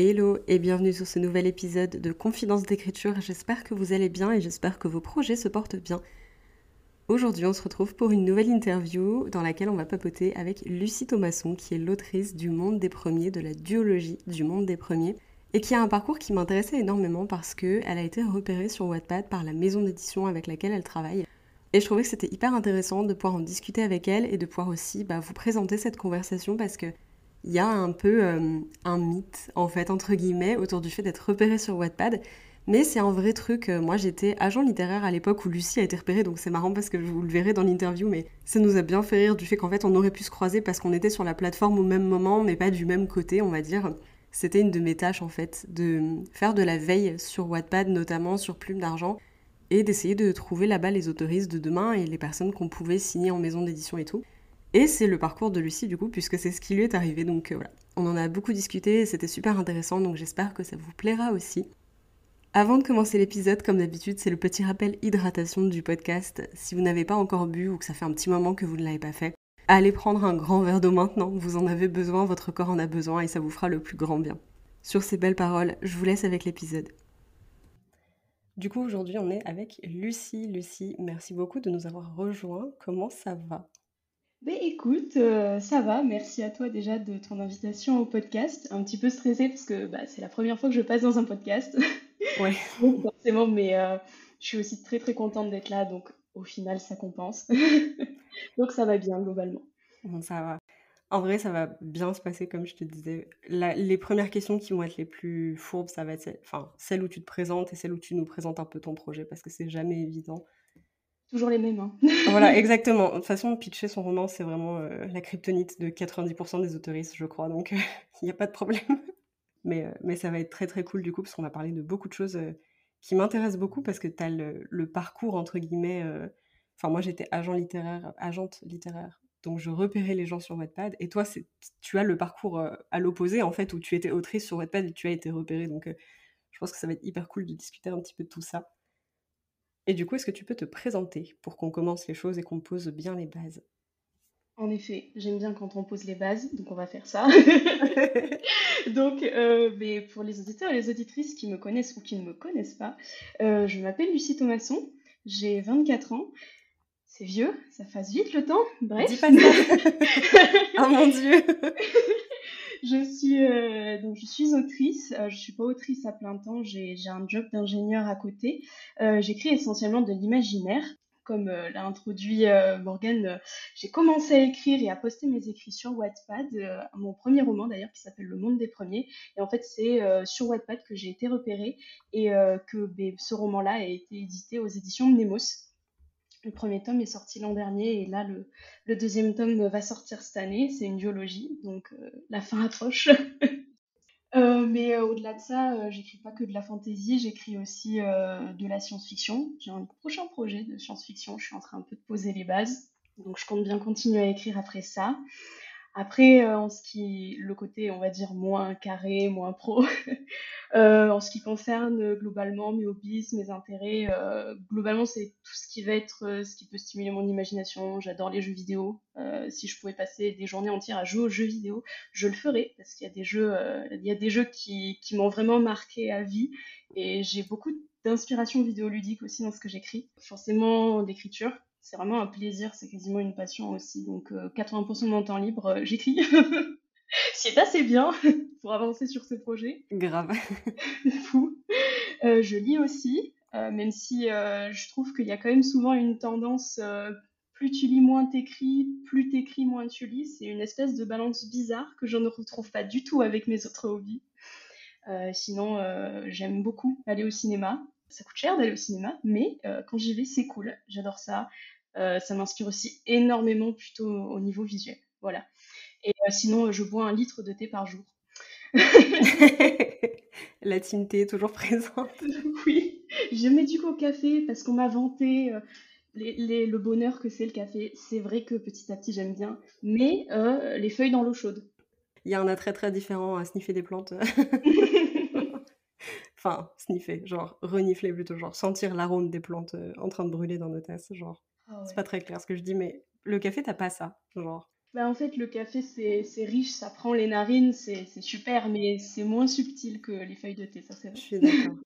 Hello et bienvenue sur ce nouvel épisode de Confidence d'écriture. J'espère que vous allez bien et j'espère que vos projets se portent bien. Aujourd'hui, on se retrouve pour une nouvelle interview dans laquelle on va papoter avec Lucie Thomasson, qui est l'autrice du Monde des Premiers, de la duologie du Monde des Premiers, et qui a un parcours qui m'intéressait énormément parce qu'elle a été repérée sur Wattpad par la maison d'édition avec laquelle elle travaille. Et je trouvais que c'était hyper intéressant de pouvoir en discuter avec elle et de pouvoir aussi bah, vous présenter cette conversation parce que il y a un peu euh, un mythe, en fait, entre guillemets, autour du fait d'être repéré sur Wattpad. Mais c'est un vrai truc. Moi, j'étais agent littéraire à l'époque où Lucie a été repérée, donc c'est marrant parce que vous le verrez dans l'interview, mais ça nous a bien fait rire du fait qu'en fait, on aurait pu se croiser parce qu'on était sur la plateforme au même moment, mais pas du même côté, on va dire. C'était une de mes tâches, en fait, de faire de la veille sur Wattpad, notamment sur Plume d'Argent, et d'essayer de trouver là-bas les autoristes de demain et les personnes qu'on pouvait signer en maison d'édition et tout. Et c'est le parcours de Lucie du coup, puisque c'est ce qui lui est arrivé. Donc euh, voilà, on en a beaucoup discuté, c'était super intéressant, donc j'espère que ça vous plaira aussi. Avant de commencer l'épisode, comme d'habitude, c'est le petit rappel hydratation du podcast. Si vous n'avez pas encore bu ou que ça fait un petit moment que vous ne l'avez pas fait, allez prendre un grand verre d'eau maintenant, vous en avez besoin, votre corps en a besoin et ça vous fera le plus grand bien. Sur ces belles paroles, je vous laisse avec l'épisode. Du coup, aujourd'hui, on est avec Lucie. Lucie, merci beaucoup de nous avoir rejoints. Comment ça va? Ben écoute, euh, ça va. Merci à toi déjà de ton invitation au podcast. Un petit peu stressée parce que bah, c'est la première fois que je passe dans un podcast. Ouais. forcément, mais euh, je suis aussi très très contente d'être là. Donc au final, ça compense. donc ça va bien globalement. Bon, ça va. En vrai, ça va bien se passer, comme je te disais. les premières questions qui vont être les plus fourbes, ça va être celle, enfin, celle où tu te présentes et celle où tu nous présentes un peu ton projet, parce que c'est jamais évident. Toujours les mêmes. Hein. voilà, exactement. De toute façon, pitcher son roman, c'est vraiment euh, la kryptonite de 90% des autoristes, je crois. Donc, il n'y a pas de problème. mais, euh, mais ça va être très, très cool du coup, parce qu'on va parler de beaucoup de choses euh, qui m'intéressent beaucoup, parce que tu as le, parcours, entre guillemets. Enfin, moi, j'étais agent littéraire, agente littéraire. Donc, je repérais les gens sur Wattpad. Et toi, tu as le parcours à l'opposé, en fait, où tu étais autrice sur Wattpad et tu as été repérée. Donc, je pense que ça va être hyper cool de discuter un petit peu de tout ça. Et du coup, est-ce que tu peux te présenter pour qu'on commence les choses et qu'on pose bien les bases? En effet, j'aime bien quand on pose les bases, donc on va faire ça. donc, euh, mais pour les auditeurs et les auditrices qui me connaissent ou qui ne me connaissent pas, euh, je m'appelle Lucie Thomasson, j'ai 24 ans. C'est vieux, ça passe vite le temps, bref. Dis pas ça. oh mon dieu je suis euh, donc je suis autrice. Euh, je suis pas autrice à plein temps. J'ai un job d'ingénieur à côté. Euh, J'écris essentiellement de l'imaginaire. Comme euh, l'a introduit Morgan, j'ai commencé à écrire et à poster mes écrits sur Wattpad. mon premier roman d'ailleurs qui s'appelle Le Monde des Premiers. Et en fait c'est sur Wattpad que j'ai été repérée et que ben, ce roman-là a été édité aux éditions Nemos. Le premier tome est sorti l'an dernier et là, le, deuxième tome va sortir cette année. C'est une biologie, donc euh, la fin approche. Euh, mais euh, au-delà de ça, j'écris pas que de la fantaisie, j'écris aussi de la science-fiction. J'ai un prochain projet de science-fiction, je suis en train un peu de poser les bases. Donc je compte bien continuer à écrire après ça. Après, euh, en ce qui le côté, on va dire, moins carré, moins pro, euh, en ce qui concerne euh, globalement mes hobbies, mes intérêts, globalement, c'est tout ce qui va être, ce qui peut stimuler mon imagination. J'adore les jeux vidéo. si je pouvais passer des journées entières à jouer aux jeux vidéo, je le ferais, parce qu'il y a des jeux, il y a des jeux qui, qui m'ont vraiment marqué à vie. Et j'ai beaucoup d'inspiration vidéoludique aussi dans ce que j'écris. Forcément, l'écriture c'est vraiment un plaisir, c'est quasiment une passion aussi. Donc 80% euh, de mon temps libre, euh, j'écris. C'est assez bien pour avancer sur ce projet. Grave. Fou. Euh, je lis aussi, même si je trouve qu'il y a quand même souvent une tendance, plus tu lis, moins t'écris, plus t'écris, moins tu lis. C'est une espèce de balance bizarre que je ne retrouve pas du tout avec mes autres hobbies. sinon, j'aime beaucoup aller au cinéma. Ça coûte cher d'aller au cinéma, mais quand j'y vais, c'est cool. J'adore ça. Euh, ça m'inspire aussi énormément plutôt au niveau visuel. Voilà. Et euh, sinon, je bois un litre de thé par jour. La tinté toujours présente. oui, je mets du coup au café parce qu'on m'a vanté euh, le bonheur que c'est le café. C'est vrai que petit à petit j'aime bien, mais euh, les feuilles dans l'eau chaude. Il y a un attrait très différent à sniffer des plantes. enfin, sniffer, genre renifler plutôt, genre sentir l'arôme des plantes en train de brûler dans nos tasses, genre. Ah c'est pas très clair ce que je dis, mais le café, t'as pas ça, genre. Bah en fait, le café, c'est riche, ça prend les narines, c'est super, mais c'est moins subtil que les feuilles de thé, ça c'est vrai. Je suis d'accord.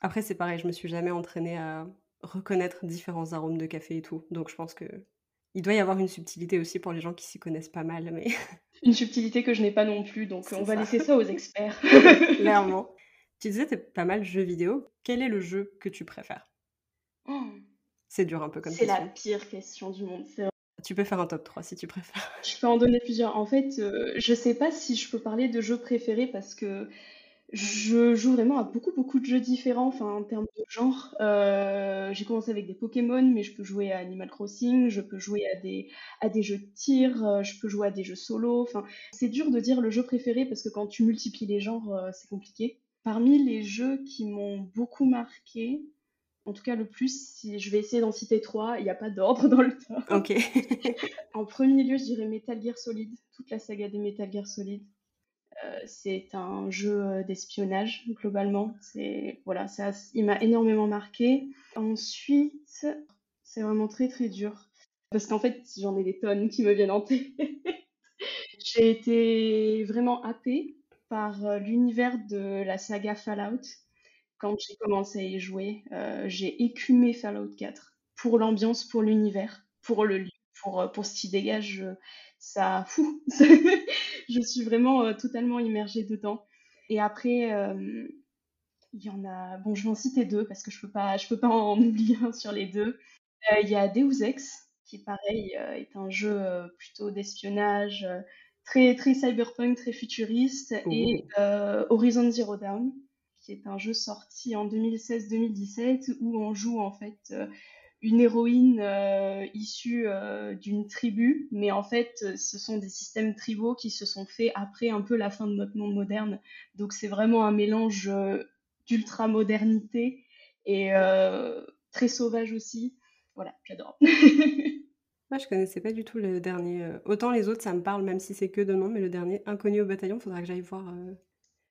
Après, c'est pareil, je me suis jamais entraînée à reconnaître différents arômes de café et tout. Donc je pense que il doit y avoir une subtilité aussi pour les gens qui s'y connaissent pas mal, mais une subtilité que je n'ai pas non plus, donc on va laisser ça aux experts. Clairement. Tu disais t'es pas mal jeux vidéo. Quel est le jeu que tu préfères? Oh. C'est dur un peu comme C'est la pire question du monde. Tu peux faire un top 3 si tu préfères. Je peux en donner plusieurs. En fait, euh, je sais pas si je peux parler de jeux préférés parce que je joue vraiment à beaucoup, beaucoup de jeux différents, enfin, en termes de genre. Euh, j'ai commencé avec des Pokémon, mais je peux jouer à Animal Crossing, je peux jouer à des, à des jeux de tir, euh, je peux jouer à des jeux solo. Enfin, c'est dur de dire le jeu préféré parce que quand tu multiplies les genres, c'est compliqué. Parmi les jeux qui m'ont beaucoup marqué, en tout cas, le plus, si je vais essayer d'en citer trois, il n'y a pas d'ordre dans le temps. Ok. en premier lieu, je dirais Metal Gear Solid, toute la saga des Metal Gear Solid. Euh, c'est un jeu euh, d'espionnage globalement. C'est voilà, ça, il m'a énormément marqué. Ensuite, c'est vraiment très très dur parce qu'en fait, j'en ai des tonnes qui me viennent en tête. J'ai été vraiment happée par euh, l'univers de la saga Fallout quand j'ai commencé à y jouer, euh, j'ai écumé Fallout 4 pour l'ambiance, pour l'univers, pour le lieu, pour, euh, pour ce qui dégage. ça, fou, je suis vraiment euh, totalement immergée dedans. Et après, il y en a. Bon, je vais en citer deux parce que je peux pas, je peux pas en oublier un sur les deux. Il y a Deus Ex, qui pareil est un jeu plutôt d'espionnage, très très cyberpunk, très futuriste, et Horizon Zero Dawn, qui est un jeu sorti en 2016-2017 où on joue en fait euh, une héroïne euh, issue euh, d'une tribu, mais en fait, ce sont des systèmes tribaux qui se sont faits après un peu la fin de notre monde moderne. Donc c'est vraiment un mélange d'ultra modernité et très sauvage aussi. Voilà, j'adore. Moi, je connaissais pas du tout le dernier. Autant les autres, ça me parle, même si c'est que de nom, mais le dernier, Inconnu au bataillon, faudra que j'aille voir.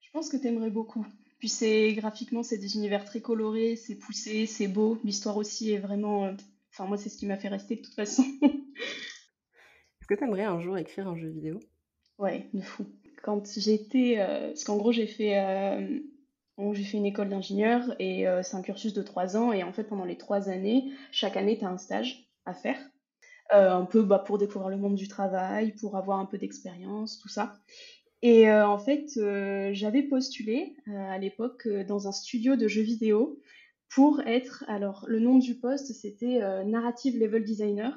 Je pense que tu aimerais beaucoup. Puis c'est graphiquement, c'est des univers très colorés, c'est poussé, c'est beau. L'histoire aussi est vraiment. Euh, enfin, moi, c'est ce qui m'a fait rester de toute façon. Est-ce que tu aimerais un jour écrire un jeu vidéo? Ouais, de fou. Quand j'étais. Euh, parce qu'en gros, j'ai fait. Euh, j'ai fait une école d'ingénieur et c'est un cursus de trois ans. Et en fait, pendant les trois années, chaque année, tu as un stage à faire. un peu bah, pour découvrir le monde du travail, pour avoir un peu d'expérience, tout ça. Et euh, en fait, euh, j'avais postulé euh, à l'époque dans un studio de jeux vidéo pour être, alors le nom du poste c'était Narrative Level Designer,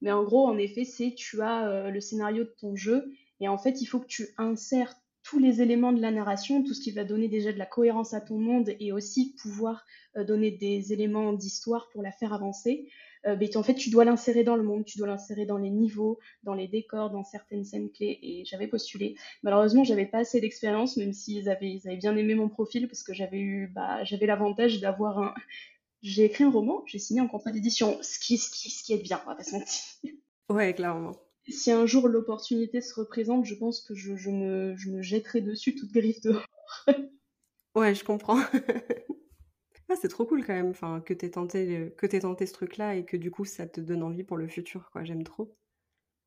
mais en gros, en effet, c'est tu as le scénario de ton jeu et en fait, il faut que tu insères tous les éléments de la narration, tout ce qui va donner déjà de la cohérence à ton monde et aussi pouvoir donner des éléments d'histoire pour la faire avancer. Euh, en fait, tu dois l'insérer dans le monde, tu dois l'insérer dans les niveaux, dans les décors, dans certaines scènes clés. Et j'avais postulé. Malheureusement, j'avais pas assez d'expérience, même s'ils avaient, ils avaient bien aimé mon profil, parce que j'avais eu, bah, j'avais l'avantage d'avoir un. J'ai écrit un roman, j'ai signé un contrat d'édition, ce qui, ce qui, ce qui est bien, on va pas. Ouais, clairement. Si un jour l'opportunité se représente, je pense que je, je, me, je me jetterai dessus toute griffe dehors. ouais, je comprends. Ah, c'est trop cool quand même, enfin, que tu tenté, que tenté ce truc-là et que du coup ça te donne envie pour le futur, quoi. J'aime trop.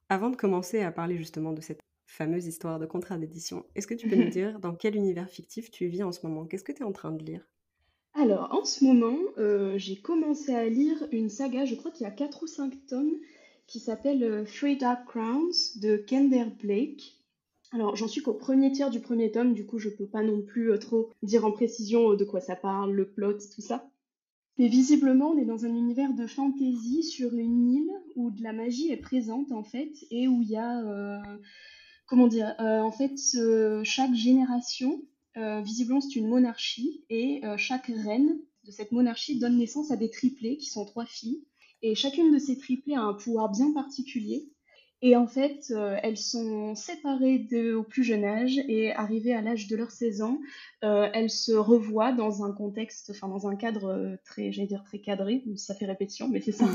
Avant de commencer à parler justement de cette fameuse histoire de contrat d'édition, est-ce que tu peux nous dire dans quel univers fictif tu vis en ce moment? Qu'est-ce que tu es en train de lire? Alors, en ce moment, euh, j'ai commencé à lire une saga, je crois qu'il y a 4 ou 5 tomes, qui s'appelle euh, Three Dark Crowns de Kender Blake. Alors, j'en suis qu'au premier tiers du premier tome, du coup, je peux pas non plus euh, trop dire en précision euh, de quoi ça parle, le plot, tout ça. Mais visiblement, on est dans un univers de fantasy sur une île où de la magie est présente en fait et où il y a, euh, comment dire, en fait, chaque génération, visiblement, c'est une monarchie et chaque reine de cette monarchie donne naissance à des triplés qui sont trois filles et chacune de ces triplés a un pouvoir bien particulier Et en fait, euh, elles sont séparées de, au plus jeune âge et arrivées à l'âge de leurs 16 ans, euh, elles se revoient dans un contexte, enfin dans un cadre euh, très, j'allais dire très cadré, ça fait répétition, mais c'est ça.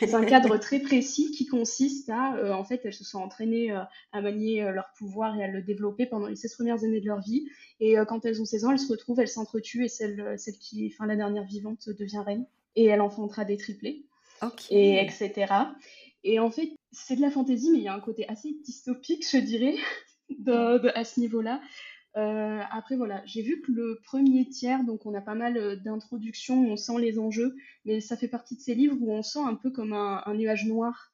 c'est un cadre très précis qui consiste à, en fait, elles se sont entraînées à manier leur pouvoir et à le développer pendant les 16 premières années de leur vie. Et quand elles ont 16 ans, elles se retrouvent, elles s'entretuent et celle, celle qui, enfin la dernière vivante devient reine et elle enfantera des triplés. Et etc. Et en fait, c'est de la fantaisie, mais il y a un côté assez dystopique, je dirais, à ce niveau-là. Euh, après, voilà, j'ai vu que le premier tiers, donc on a pas mal euh, d'introductions, on sent les enjeux, mais ça fait partie de ces livres où on sent un peu comme un, nuage noir,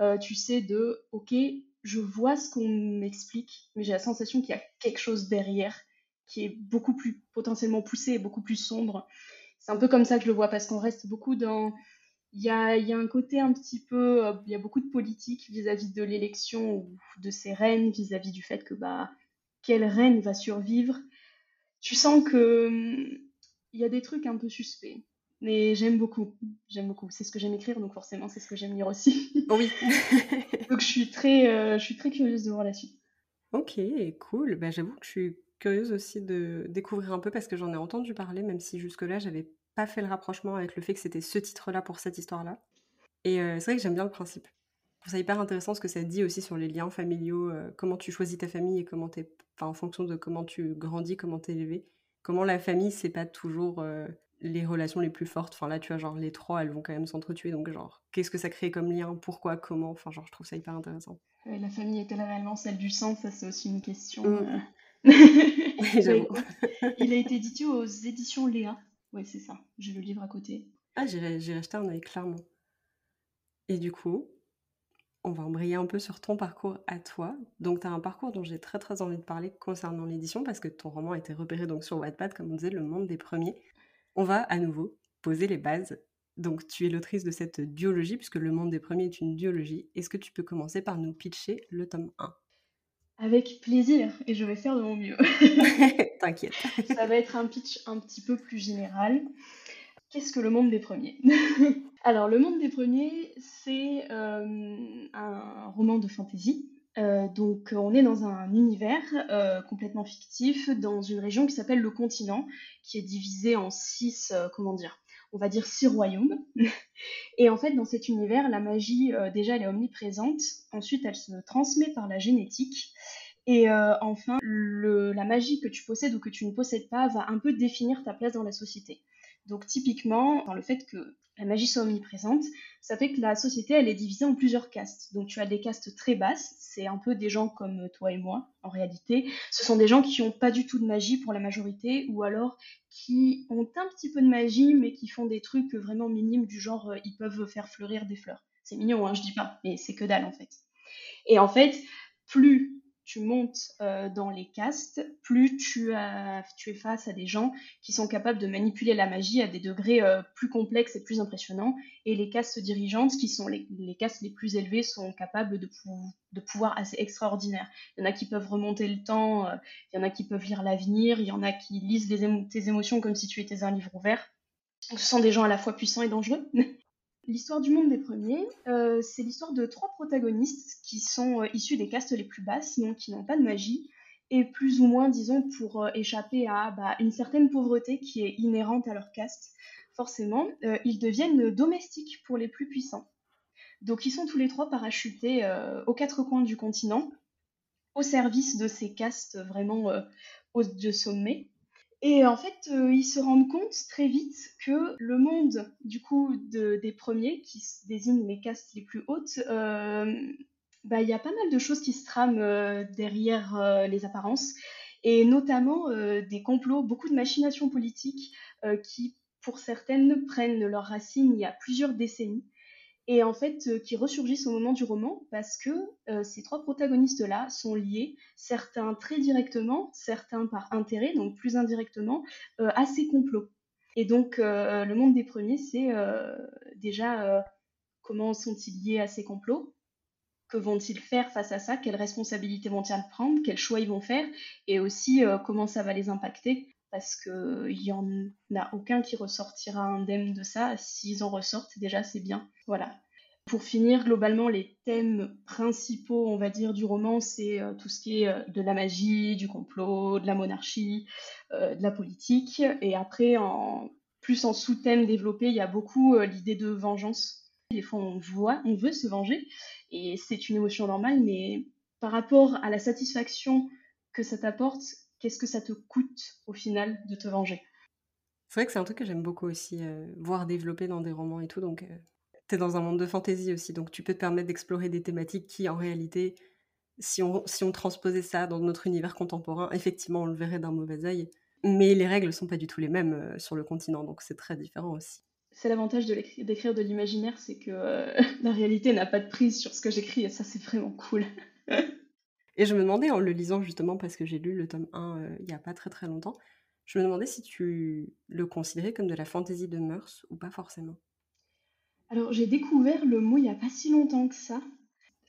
euh, tu sais, de OK, je vois ce qu'on m'explique, mais j'ai la sensation qu'il y a quelque chose derrière qui est beaucoup plus potentiellement poussé et beaucoup plus sombre. C'est un peu comme ça que je le vois, parce qu'on reste beaucoup dans il y a, un côté un petit peu, euh, il y a beaucoup de politique vis-à-vis de l'élection ou de ces reines, vis-à-vis du fait que bah, quelle reine va survivre. Tu sens que hum, il y a des trucs un peu suspects. Mais j'aime beaucoup, j'aime beaucoup. C'est ce que j'aime écrire, donc forcément c'est ce que j'aime lire aussi. Oui. donc je suis très, euh, je suis très curieuse de voir la suite. Ok, cool. Bah, j'avoue que je suis curieuse aussi de découvrir un peu parce que j'en ai entendu parler, même si jusque-là j'avais pas fait le rapprochement avec le fait que c'était ce titre-là pour cette histoire-là. Et euh, c'est vrai que j'aime bien le principe. Je trouve ça hyper intéressant ce que ça dit aussi sur les liens familiaux, euh, comment tu choisis ta famille et comment t'es, enfin, en fonction de comment tu grandis, comment t'es élevé. Comment la famille, c'est pas toujours euh, les relations les plus fortes. Enfin là, tu vois, genre les trois, elles vont quand même s'entretuer. Donc genre, qu'est-ce que ça crée comme lien? Pourquoi? Comment? Enfin genre, je trouve ça hyper intéressant. la famille est-elle réellement celle du sang Ça, c'est aussi une question. Mmh. il a été édité aux éditions Léa. Oui, c'est ça. J'ai le livre à côté. Ah, j'ai acheté un œil, clairement. Et du coup, on va embrayer un peu sur ton parcours à toi. Donc, tu as un parcours dont j'ai très très envie de parler concernant l'édition parce que ton roman a été repéré donc sur Wattpad, comme on disait, le monde des premiers. On va à nouveau poser les bases. Donc, tu es l'autrice de cette duologie, puisque le monde des premiers est une duologie. Est-ce que tu peux commencer par nous pitcher le tome 1 avec plaisir, et je vais faire de mon mieux. T'inquiète. Ça va être un pitch un petit peu plus général. Qu'est-ce que le monde des premiers? Alors, le monde des premiers, c'est euh, un roman de fantasy. Euh, donc, on est dans un univers euh, complètement fictif, dans une région qui s'appelle le continent, qui est divisé en six, comment dire, on va dire six royaumes. Et en fait, dans cet univers, la magie, euh, déjà, elle est omniprésente. Ensuite, elle se transmet par la génétique. Et euh, enfin, la magie que tu possèdes ou que tu ne possèdes pas va un peu définir ta place dans la société. Donc typiquement, dans le fait que la magie soit omniprésente, ça fait que la société, elle est divisée en plusieurs castes. Donc tu as des castes très basses, c'est un peu des gens comme toi et moi, en réalité. Ce sont des gens qui n'ont pas du tout de magie pour la majorité, ou alors qui ont un petit peu de magie, mais qui font des trucs vraiment minimes, du genre, euh, ils peuvent faire fleurir des fleurs. C'est mignon, hein, je dis pas, mais c'est que dalle en fait. Et en fait, plus tu montes euh, dans les castes, plus tu, as, tu es face à des gens qui sont capables de manipuler la magie à des degrés euh, plus complexes et plus impressionnants. Et les castes dirigeantes, qui sont les, les castes les plus élevées, sont capables de, pouvoirs assez extraordinaires. Il y en a qui peuvent remonter le temps, euh, il y en a qui peuvent lire l'avenir, il y en a qui lisent tes émotions comme si tu étais un livre ouvert. ce sont des gens à la fois puissants et dangereux. L'histoire du monde des premiers, euh, c'est l'histoire de trois protagonistes qui sont euh, issus des castes les plus basses, donc qui n'ont pas de magie, et plus ou moins, disons, pour euh, échapper à bah, une certaine pauvreté qui est inhérente à leur caste, forcément, ils deviennent domestiques pour les plus puissants. Donc ils sont tous les trois parachutés aux quatre coins du continent, au service de ces castes vraiment de sommet. Et en fait, euh, ils se rendent compte très vite que le monde, du coup, des premiers, qui désignent les castes les plus hautes, euh, bah, il y a pas mal de choses qui se trament euh, derrière les apparences, et notamment des complots, beaucoup de machinations politiques qui, pour certaines, prennent leurs racines il y a plusieurs décennies et en fait euh, qui ressurgissent au moment du roman parce que euh, ces trois protagonistes-là sont liés, certains très directement, certains par intérêt, donc plus indirectement, euh, à ces complots. Et donc le monde des premiers, c'est déjà comment sont-ils liés à ces complots? Que vont-ils faire face à ça? Quelles responsabilités vont-ils prendre? Quels choix ils vont faire? Et aussi comment ça va les impacter? Parce qu'il n'y en a aucun qui ressortira indemne de ça. S'ils en ressortent, déjà, c'est bien. Voilà. Pour finir, globalement, les thèmes principaux, on va dire, du roman, c'est euh, tout ce qui est euh, de la magie, du complot, de la monarchie, de la politique. Et après, plus en sous-thème développé, il y a beaucoup l'idée de vengeance. Des fois, on voit, on veut se venger, et c'est une émotion normale, mais par rapport à la satisfaction que ça t'apporte, qu'est-ce que ça te coûte au final de te venger? C'est vrai que c'est un truc que j'aime beaucoup aussi, voir développer dans des romans et tout, donc t'es dans un monde de fantaisie aussi, donc tu peux te permettre d'explorer des thématiques qui, en réalité, si on, si on transposait ça dans notre univers contemporain, effectivement, on le verrait d'un mauvais œil. Mais les règles sont pas du tout les mêmes euh, sur le continent, donc c'est très différent aussi. C'est l'avantage d'écrire de l'imaginaire, c'est que euh, la réalité n'a pas de prise sur ce que j'écris, et ça, c'est vraiment cool. et je me demandais, en le lisant justement, parce que j'ai lu le tome 1 euh, il y a pas très très longtemps, je me demandais si tu le considérais comme de la fantaisie de mœurs ou pas forcément. Alors j'ai découvert le mot il n'y a pas si longtemps que ça.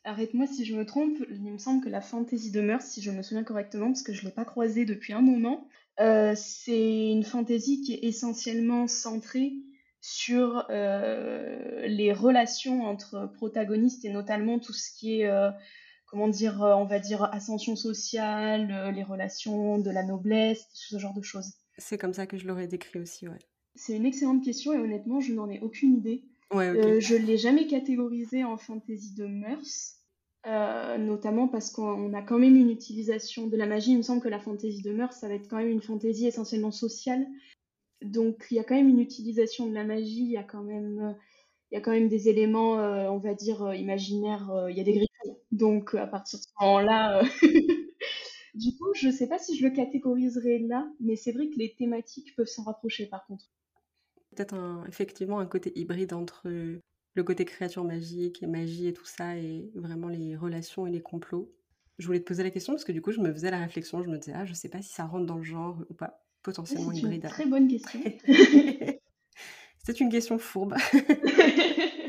Arrête-moi si je me trompe, il me semble que la fantaisie de mœurs, si je me souviens correctement, parce que je ne l'ai pas croisée depuis un moment, euh, c'est une fantaisie qui est essentiellement centrée sur euh, les relations entre protagonistes et notamment tout ce qui est, comment dire, on va dire, ascension sociale, les relations de la noblesse, ce genre de choses. C'est comme ça que je l'aurais décrit aussi, ouais. C'est une excellente question et honnêtement, je n'en ai aucune idée. Ouais, euh, je ne l'ai jamais catégorisé en fantaisie de mœurs, euh, notamment parce qu'on a quand même une utilisation de la magie. Il me semble que la fantaisie de mœurs, ça va être quand même une fantaisie essentiellement sociale. Donc il y a quand même une utilisation de la magie, il y a quand même, il y a quand même des éléments, euh, on va dire, imaginaires, il y a des griffons. Donc à partir de ce moment-là, du coup, je ne sais pas si je le catégoriserai là, mais c'est vrai que les thématiques peuvent s'en rapprocher par contre peut-être effectivement un côté hybride entre le côté créature magique et magie et tout ça, et vraiment les relations et les complots. Je voulais te poser la question parce que du coup, je me faisais la réflexion, je me disais, ah, je sais pas si ça rentre dans le genre ou pas, potentiellement C'est hybride. Une très bonne question. C'est une question fourbe.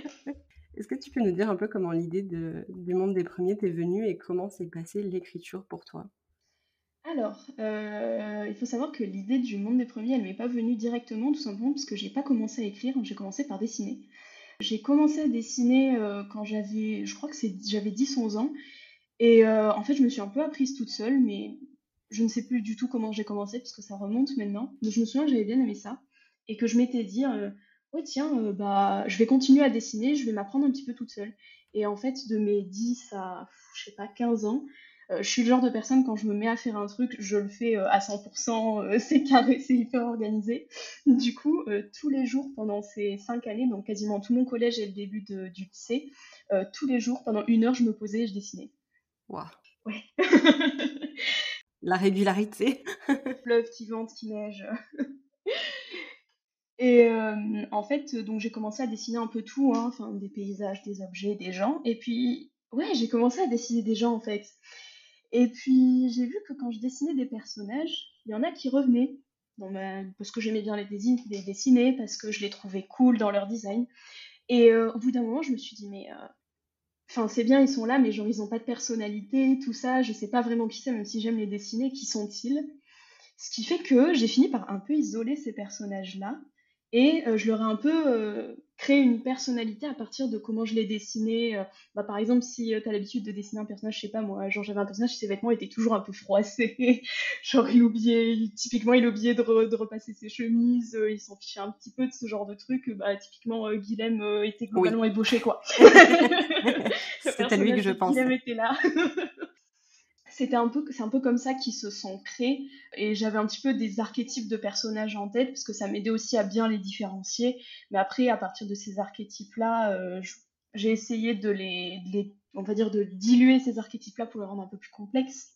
Tu peux nous dire un peu comment l'idée du monde des premiers t'est venue et comment s'est passée l'écriture pour toi? Alors, euh, il faut savoir que l'idée du monde des premiers, elle m'est pas venue directement, tout simplement parce que j'ai pas commencé à écrire, j'ai commencé par dessiner. J'ai commencé à dessiner euh, quand j'avais, je crois que j'avais 10-11 ans, et euh, en fait, je me suis un peu apprise toute seule, mais je ne sais plus du tout comment j'ai commencé, parce que ça remonte maintenant. Mais je me souviens que j'avais bien aimé ça, et que je m'étais dit, ouais tiens, bah, je vais continuer à dessiner, je vais m'apprendre un petit peu toute seule. Et en fait, de mes 10 à, je sais pas, 15 ans, euh, je suis le genre de personne, quand je me mets à faire un truc, je le fais euh, à 100%, euh, c'est carré, c'est hyper organisé. Du coup, tous les jours pendant ces cinq années, donc quasiment tout mon collège et le début de, du lycée, tous les jours, pendant une heure, je me posais et je dessinais. Waouh. Ouais. La régularité. Fleuve qui vente, qui neige. Et en fait, donc j'ai commencé à dessiner un peu tout, hein, des paysages, des objets, des gens. Et puis, ouais, j'ai commencé à dessiner des gens en fait. Et puis j'ai vu que quand je dessinais des personnages, il y en a qui revenaient. parce que j'aimais bien les, dessiner, parce que je les trouvais cool dans leur design. Et euh, au bout d'un moment, je me suis dit, mais. Euh, enfin, c'est bien, ils sont là, mais genre, ils n'ont pas de personnalité, tout ça. Je sais pas vraiment qui c'est, même si j'aime les dessiner. Qui sont-ils? Ce qui fait que j'ai fini par un peu isoler ces personnages-là. Et euh, je leur ai un peu créer une personnalité à partir de comment je l'ai dessiné. Euh, bah, par exemple, si euh, tu as l'habitude de dessiner un personnage, je sais pas moi, genre j'avais un personnage, ses vêtements étaient toujours un peu froissés. genre il oubliait, typiquement il oubliait de, de repasser ses chemises, euh, il s'en fichait un petit peu de ce genre de truc. Bah, typiquement, Guilhem était globalement ébauché quoi. À lui que je pense. Guilhem était là. C'était un peu c'est un peu comme ça qu'ils se sont créés. Et j'avais un petit peu des archétypes de personnages en tête parce que ça m'aidait aussi à bien les différencier. Mais après à partir de ces archétypes là euh, j'ai essayé de les, on va dire de diluer ces archétypes là pour les rendre un peu plus complexes.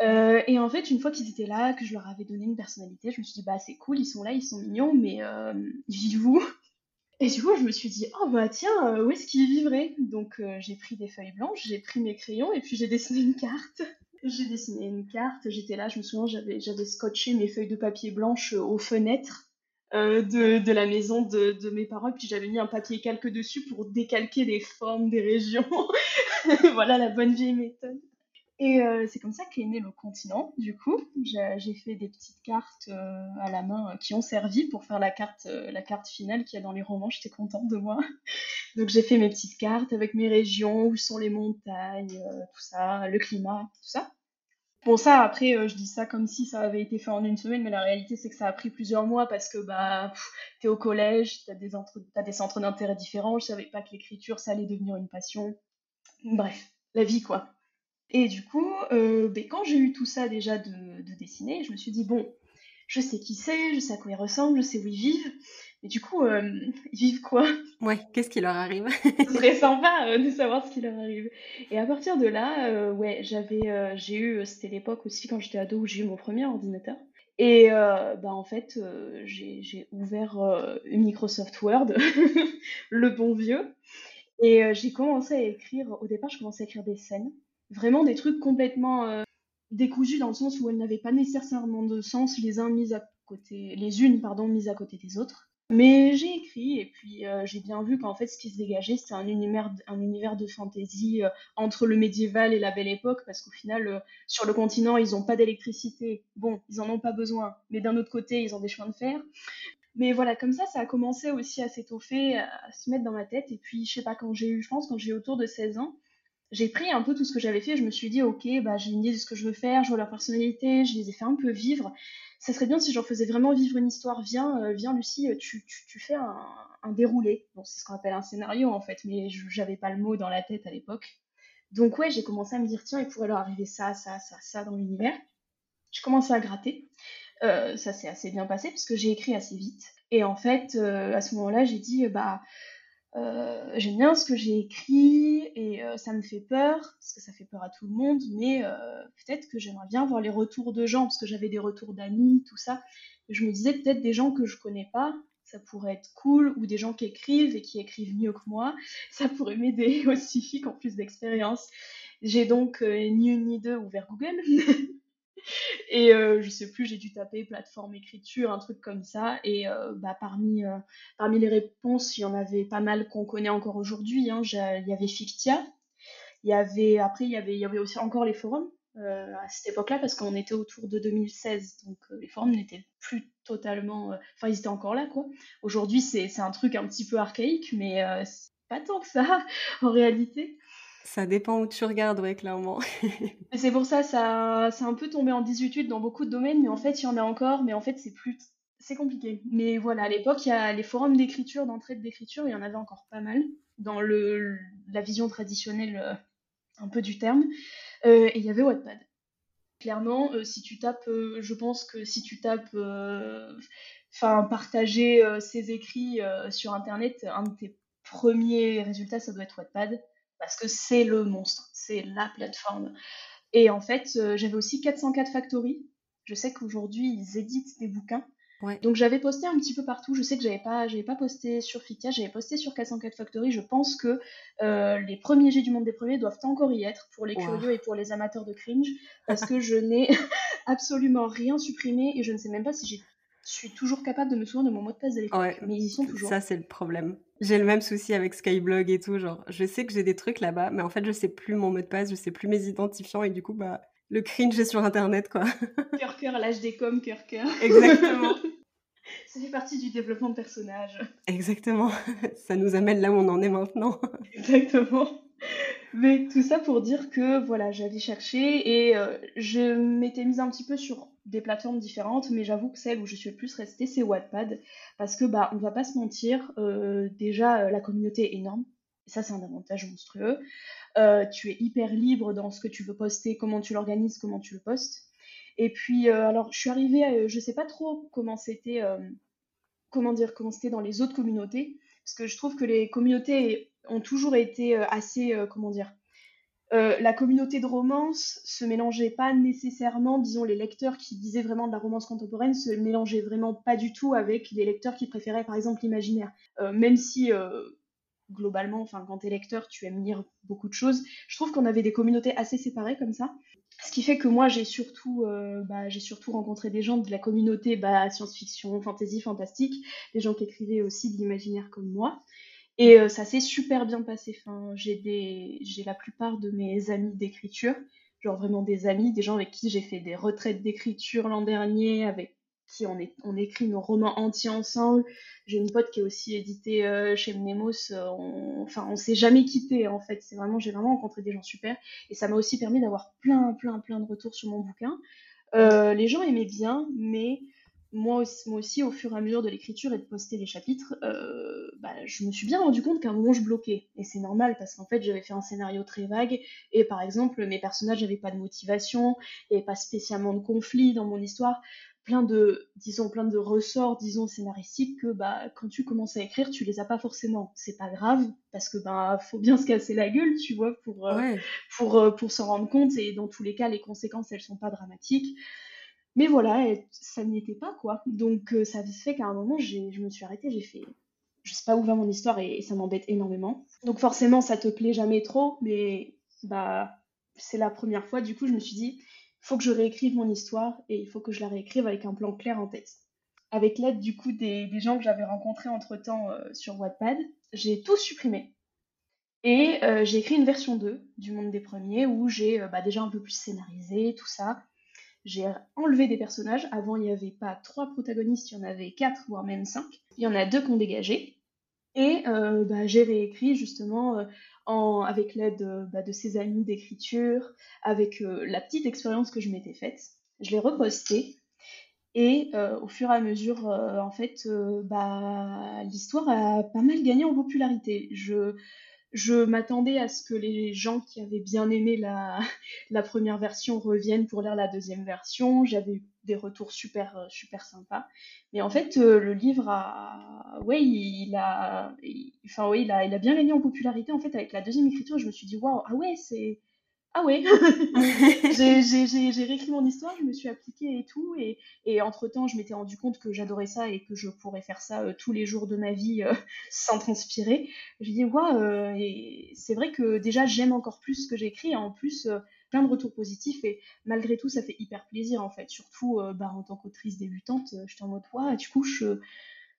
Euh, et en fait une fois qu'ils étaient là que je leur avais donné une personnalité je me suis dit bah c'est cool ils sont là ils sont mignons mais euh, vivez-vous et du coup, je me suis dit, oh bah tiens, euh, où est-ce qu'il vivrait? Donc euh, j'ai pris des feuilles blanches, j'ai pris mes crayons et puis j'ai dessiné une carte. J'ai dessiné une carte, j'étais là, je me souviens, j'avais, scotché mes feuilles de papier blanche euh, aux fenêtres de, de, la maison de, de mes parents, et puis j'avais mis un papier calque dessus pour décalquer les formes des régions. voilà la bonne vieille méthode. Et euh, c'est comme ça qu'est né le continent, du coup. J'ai fait des petites cartes euh, à la main qui ont servi pour faire la carte, la carte finale qu'il y a dans les romans. J'étais contente de moi. Donc j'ai fait mes petites cartes avec mes régions, où sont les montagnes, tout ça, le climat, tout ça. Bon, ça, après, je dis ça comme si ça avait été fait en une semaine, mais la réalité, c'est que ça a pris plusieurs mois parce que bah, t'es au collège, t'as des, des centres d'intérêt différents. Je savais pas que l'écriture, ça allait devenir une passion. Bref, la vie, quoi. Et du coup, euh, ben, quand j'ai eu tout ça déjà de, dessiner, je me suis dit, bon, je sais qui c'est, je sais à quoi ils ressemblent, je sais où ils vivent. Mais du coup, euh, ils vivent quoi? Ouais, qu'est-ce qui leur arrive? Ce serait sympa euh, de savoir ce qui leur arrive. Et à partir de là, ouais, j'avais, j'ai eu, c'était l'époque aussi quand j'étais ado où j'ai eu mon premier ordinateur. Et bah, en fait, j'ai ouvert Microsoft Word, le bon vieux, et j'ai commencé à écrire, au départ, je commençais à écrire des scènes vraiment des trucs complètement euh, décousus dans le sens où elles n'avaient pas nécessairement de sens les uns mis à côté, les unes pardon mises à côté des autres. Mais j'ai écrit et puis euh, j'ai bien vu qu'en fait ce qui se dégageait c'était un univers, un univers de fantasy euh, entre le médiéval et la belle époque parce qu'au final sur le continent ils n'ont pas d'électricité. Bon, ils en ont pas besoin, mais d'un autre côté ils ont des chemins de fer. Mais voilà, comme ça, ça a commencé aussi à s'étoffer, à se mettre dans ma tête. Et puis, je sais pas, quand j'ai eu, je pense, quand j'ai autour de 16 ans, j'ai pris un peu tout ce que j'avais fait, je me suis dit, ok, bah, j'ai une idée de ce que je veux faire, je vois leur personnalité, je les ai fait un peu vivre. Ça serait bien si j'en faisais vraiment vivre une histoire. Viens, euh, viens Lucie, tu, tu, fais un, un, déroulé. Bon, c'est ce qu'on appelle un scénario en fait, mais j'avais pas le mot dans la tête à l'époque. Donc ouais, j'ai commencé à me dire, tiens, il pourrait leur arriver ça, ça, ça, ça dans l'univers. J'ai commencé à gratter. Euh, ça s'est assez bien passé parce que j'ai écrit assez vite. Et en fait, euh, à ce moment-là, j'ai dit, bah euh, j'aime bien ce que j'ai écrit et euh, ça me fait peur, parce que ça fait peur à tout le monde, mais euh, peut-être que j'aimerais bien voir les retours de gens, parce que j'avais des retours d'amis, tout ça. Je me disais peut-être des gens que je connais pas, ça pourrait être cool, ou des gens qui écrivent et qui écrivent mieux que moi, ça pourrait m'aider aussi, qu'en plus d'expérience. J'ai donc ni une ni deux ouvert Google. Et euh, je sais plus, j'ai dû taper plateforme écriture, un truc comme ça. Et euh, bah, parmi, euh, parmi les réponses, il y en avait pas mal qu'on connaît encore aujourd'hui. Hein. Il y avait Fictia. Il y avait, après, il y avait, il y avait aussi encore les forums à cette époque-là, parce qu'on était autour de 2016. Donc les forums n'étaient plus totalement. Enfin, ils étaient encore là, quoi. Aujourd'hui, c'est un truc un petit peu archaïque, mais pas tant que ça, en réalité. Ça dépend où tu regardes, ouais, clairement. c'est pour ça, ça, c'est un peu tombé en désuétude dans beaucoup de domaines, mais en fait, il y en a encore, mais en fait, c'est plus, c'est compliqué. Mais voilà, à l'époque, il y a les forums d'écriture, d'entrée d'écriture, il y en avait encore pas mal dans le, la vision traditionnelle, euh, un peu du terme. Euh, et il y avait Wattpad. Clairement, euh, si tu tapes, je pense que si tu tapes, enfin, partager ses écrits sur Internet, un de tes premiers résultats, ça doit être Wattpad parce que c'est le monstre, c'est la plateforme. Et en fait, euh, j'avais aussi 404 Factory. Je sais qu'aujourd'hui, ils éditent des bouquins. Donc j'avais posté un petit peu partout. Je sais que j'avais pas, j'avais pas posté sur Fitia, j'avais posté sur 404 Factory. Je pense que euh, les premiers jets du monde des premiers doivent encore y être pour les curieux et pour les amateurs de cringe, parce que je n'ai absolument rien supprimé et je ne sais même pas si j'ai je suis toujours capable de me souvenir de mon mot de passe de l'époque. mais ils y sont toujours. Ça, c'est le problème. J'ai le même souci avec Skyblog et tout. Genre, je sais que j'ai des trucs là-bas, mais en fait, je sais plus mon mot de passe, je sais plus mes identifiants et du coup, bah, le cringe est sur Internet, quoi. Cœur, cœur, l'âge des coms, cœur, cœur. Exactement. Ça fait partie du développement de personnage. Exactement. Ça nous amène là où on en est maintenant. Exactement. Mais tout ça pour dire que voilà, j'avais cherché et euh, je m'étais mise un petit peu sur des plateformes différentes, mais j'avoue que celle où je suis le plus restée, c'est Wattpad, parce que bah on va pas se mentir, euh, déjà euh, la communauté est énorme, et ça c'est un avantage monstrueux. Tu es hyper libre dans ce que tu veux poster, comment tu l'organises, comment tu le postes. Et puis alors je suis arrivée, à, je sais pas trop comment c'était, comment dire, comment c'était dans les autres communautés, parce que je trouve que les communautés ont toujours été assez, comment dire, euh, la communauté de romance se mélangeait pas nécessairement, disons, les lecteurs qui disaient vraiment de la romance contemporaine se mélangeaient vraiment pas du tout avec les lecteurs qui préféraient par exemple l'imaginaire. Euh, même si euh, globalement, enfin quand t'es lecteur, tu aimes lire beaucoup de choses, je trouve qu'on avait des communautés assez séparées comme ça. Ce qui fait que moi j'ai surtout, bah, j'ai surtout rencontré des gens de la communauté bah, science-fiction, fantasy, fantastique, des gens qui écrivaient aussi de l'imaginaire comme moi. Et euh, ça s'est super bien passé. J'ai des, j'ai la plupart de mes amis d'écriture genre vraiment des amis, des gens avec qui j'ai fait des retraites d'écriture l'an dernier, avec qui on, est, on écrit nos romans entiers ensemble. J'ai une pote qui est aussi éditée euh, chez Mnemos. Euh, on, enfin, on s'est jamais quitté en fait. C'est vraiment, j'ai vraiment rencontré des gens super. Et ça m'a aussi permis d'avoir plein, plein, plein de retours sur mon bouquin. Euh, les gens aimaient bien, mais moi aussi, moi aussi, au fur et à mesure de l'écriture et de poster les chapitres, bah, je me suis bien rendu compte qu'à un moment je bloquais. Et c'est normal parce qu'en fait j'avais fait un scénario très vague et par exemple mes personnages n'avaient pas de motivation, et pas spécialement de conflit dans mon histoire plein de, disons, plein de ressorts, disons, scénaristiques que bah, quand tu commences à écrire, tu les as pas forcément. C'est pas grave, parce que bah, faut bien se casser la gueule, tu vois, pour, euh, pour, euh, pour s'en rendre compte. Et dans tous les cas, les conséquences, elles sont pas dramatiques. Mais voilà, ça n'y était pas, quoi. Donc euh, ça fait qu'à un moment, je me suis arrêtée, j'ai fait. Je sais pas où va mon histoire et, ça m'embête énormément. Donc forcément, ça te plaît jamais trop, mais bah c'est la première fois. Du coup, je me suis dit, faut que je réécrive mon histoire et il faut que je la réécrive avec un plan clair en tête. Avec l'aide du coup des, gens que j'avais rencontrés entre temps euh, sur Wattpad, j'ai tout supprimé. Et euh, j'ai écrit une version 2 du monde des premiers où j'ai euh, bah, déjà un peu plus scénarisé tout ça. J'ai enlevé des personnages. Avant, il n'y avait pas trois protagonistes, il y en avait quatre, voire même cinq. Il y en a deux qui ont dégagé. Et bah, j'ai réécrit justement avec l'aide euh, bah, de ses amis d'écriture, avec euh, la petite expérience que je m'étais faite. Je l'ai reposté et euh, au fur et à mesure, en fait, bah, l'histoire a pas mal gagné en popularité. Je m'attendais à ce que les gens qui avaient bien aimé la, première version reviennent pour lire la deuxième version. J'avais eu des retours super, euh, super sympas. Mais en fait, euh, le livre a, ouais, il a, enfin, ouais, il a bien gagné en popularité. En fait, avec la deuxième écriture, je me suis dit, waouh, ah ouais, c'est, ah ouais, j'ai réécrit mon histoire, je me suis appliquée et tout, et, et entre-temps, je m'étais rendu compte que j'adorais ça et que je pourrais faire ça euh, tous les jours de ma vie euh, sans transpirer. J'ai dit, waouh, euh, et c'est vrai que déjà, j'aime encore plus ce que j'écris, et en plus, plein de retours positifs, et malgré tout, ça fait hyper plaisir, en fait, surtout bah, en tant qu'autrice débutante, j'étais en mode, waouh, du coup,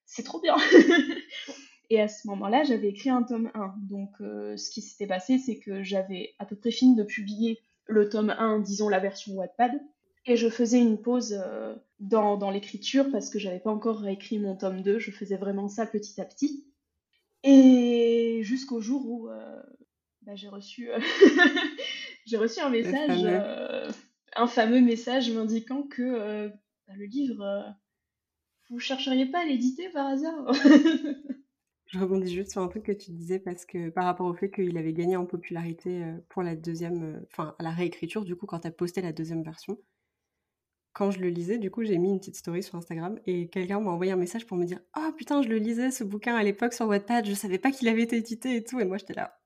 c'est trop bien Et à ce moment-là, j'avais écrit un tome 1. Donc, euh, ce qui s'était passé, c'est que j'avais à peu près fini de publier le tome 1, disons la version Wattpad, et je faisais une pause euh, dans, l'écriture parce que j'avais pas encore réécrit mon tome 2. Je faisais vraiment ça petit à petit. Et jusqu'au jour où euh, bah, j'ai reçu, j'ai reçu un message, un fameux message m'indiquant que bah, le livre, vous chercheriez pas à l'éditer par hasard? Je rebondis juste sur un truc que tu disais parce que par rapport au fait qu'il avait gagné en popularité euh, pour la deuxième, euh, enfin à la réécriture, du coup, quand tu as posté la deuxième version, quand je le lisais, du coup, j'ai mis une petite story sur Instagram et quelqu'un m'a envoyé un message pour me dire Oh putain, je le lisais ce bouquin à l'époque sur Wattpad, je savais pas qu'il avait été édité et tout. Et moi, j'étais là,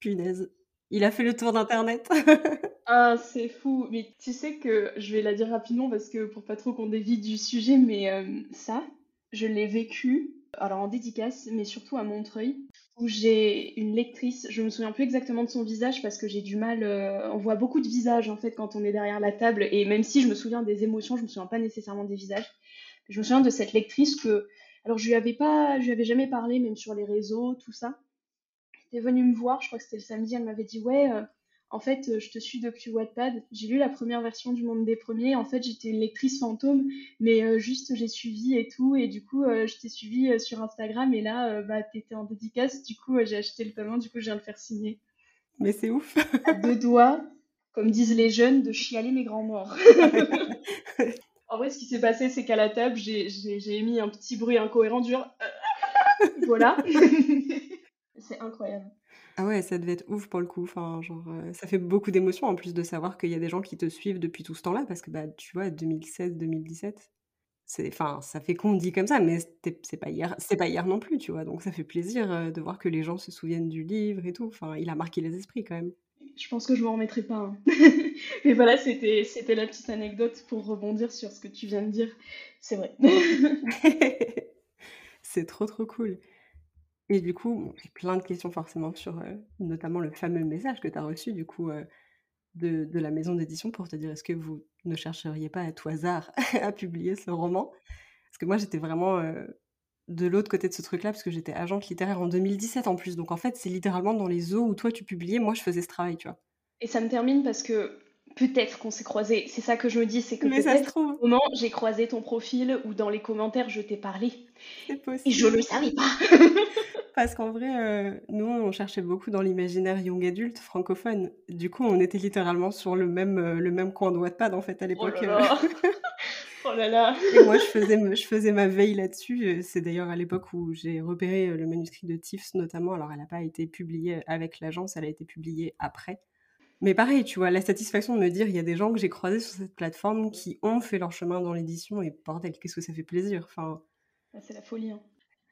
punaise, il a fait le tour d'internet. ah, c'est fou. Mais tu sais que je vais la dire rapidement parce que pour pas trop qu'on dévie du sujet, mais euh, ça, je l'ai vécu alors en dédicace, mais surtout à Montreuil, où j'ai une lectrice, je me souviens plus exactement de son visage parce que j'ai du mal, euh, on voit beaucoup de visages en fait quand on est derrière la table, et même si je me souviens des émotions, je me souviens pas nécessairement des visages. Je me souviens de cette lectrice que, alors je lui avais pas, je lui avais jamais parlé, même sur les réseaux, tout ça. Elle était venue me voir, je crois que c'était le samedi, elle m'avait dit ouais. Euh, en fait, euh, je te suis depuis Wattpad. J'ai lu la première version du Monde des Premiers. En fait, j'étais une lectrice fantôme, mais euh, juste j'ai suivi et tout. Et du coup, euh, je t'ai suivi sur Instagram. Et là, bah, t'étais en dédicace. Du coup, j'ai acheté le tome Du coup, je viens de le faire signer. Mais c'est ouf. à deux doigts, comme disent les jeunes, de chialer mes grands morts. en vrai, ce qui s'est passé, c'est qu'à la table, j'ai émis un petit bruit incohérent du genre. voilà. c'est incroyable. Ah ouais, ça devait être ouf pour le coup. Enfin, genre, euh, ça fait beaucoup d'émotions en plus de savoir qu'il y a des gens qui te suivent depuis tout ce temps-là, parce que bah, tu vois, 2016-2017, c'est, enfin, ça fait qu'on dit comme ça, mais c'est pas hier, c'est pas hier non plus, tu vois. Donc ça fait plaisir euh, de voir que les gens se souviennent du livre et tout. Enfin, il a marqué les esprits quand même. Je pense que je m'en remettrai pas. Hein. mais voilà, c'était, c'était la petite anecdote pour rebondir sur ce que tu viens de dire. C'est vrai. c'est trop trop cool. Et du coup, j'ai plein de questions forcément sur euh, notamment le fameux message que tu as reçu du coup euh, de, de, la maison d'édition pour te dire est-ce que vous ne chercheriez pas à tout hasard à publier ce roman? Parce que moi j'étais vraiment euh, de l'autre côté de ce truc-là parce que j'étais agente littéraire en 2017 en plus. Donc en fait c'est littéralement dans les eaux où toi tu publiais, moi je faisais ce travail, tu vois. Et ça me termine parce que peut-être qu'on s'est croisés. C'est ça que je me dis, c'est que peut-être au moment j'ai croisé ton profil ou dans les commentaires je t'ai parlé. Et je le savais pas. Parce qu'en vrai, euh, nous, on cherchait beaucoup dans l'imaginaire young adulte francophone. Du coup, on était littéralement sur le même, euh, le même coin de Wattpad, en fait, à l'époque. Oh là là, oh là, là. Et moi, je faisais, je faisais ma veille là-dessus. C'est d'ailleurs à l'époque où j'ai repéré le manuscrit de Tiffs, notamment. Alors, elle n'a pas été publiée avec l'agence, elle a été publiée après. Mais pareil, tu vois, la satisfaction de me dire, il y a des gens que j'ai croisés sur cette plateforme qui ont fait leur chemin dans l'édition et bordel, qu'est-ce que ça fait plaisir. Enfin, ah, c'est la folie. Hein.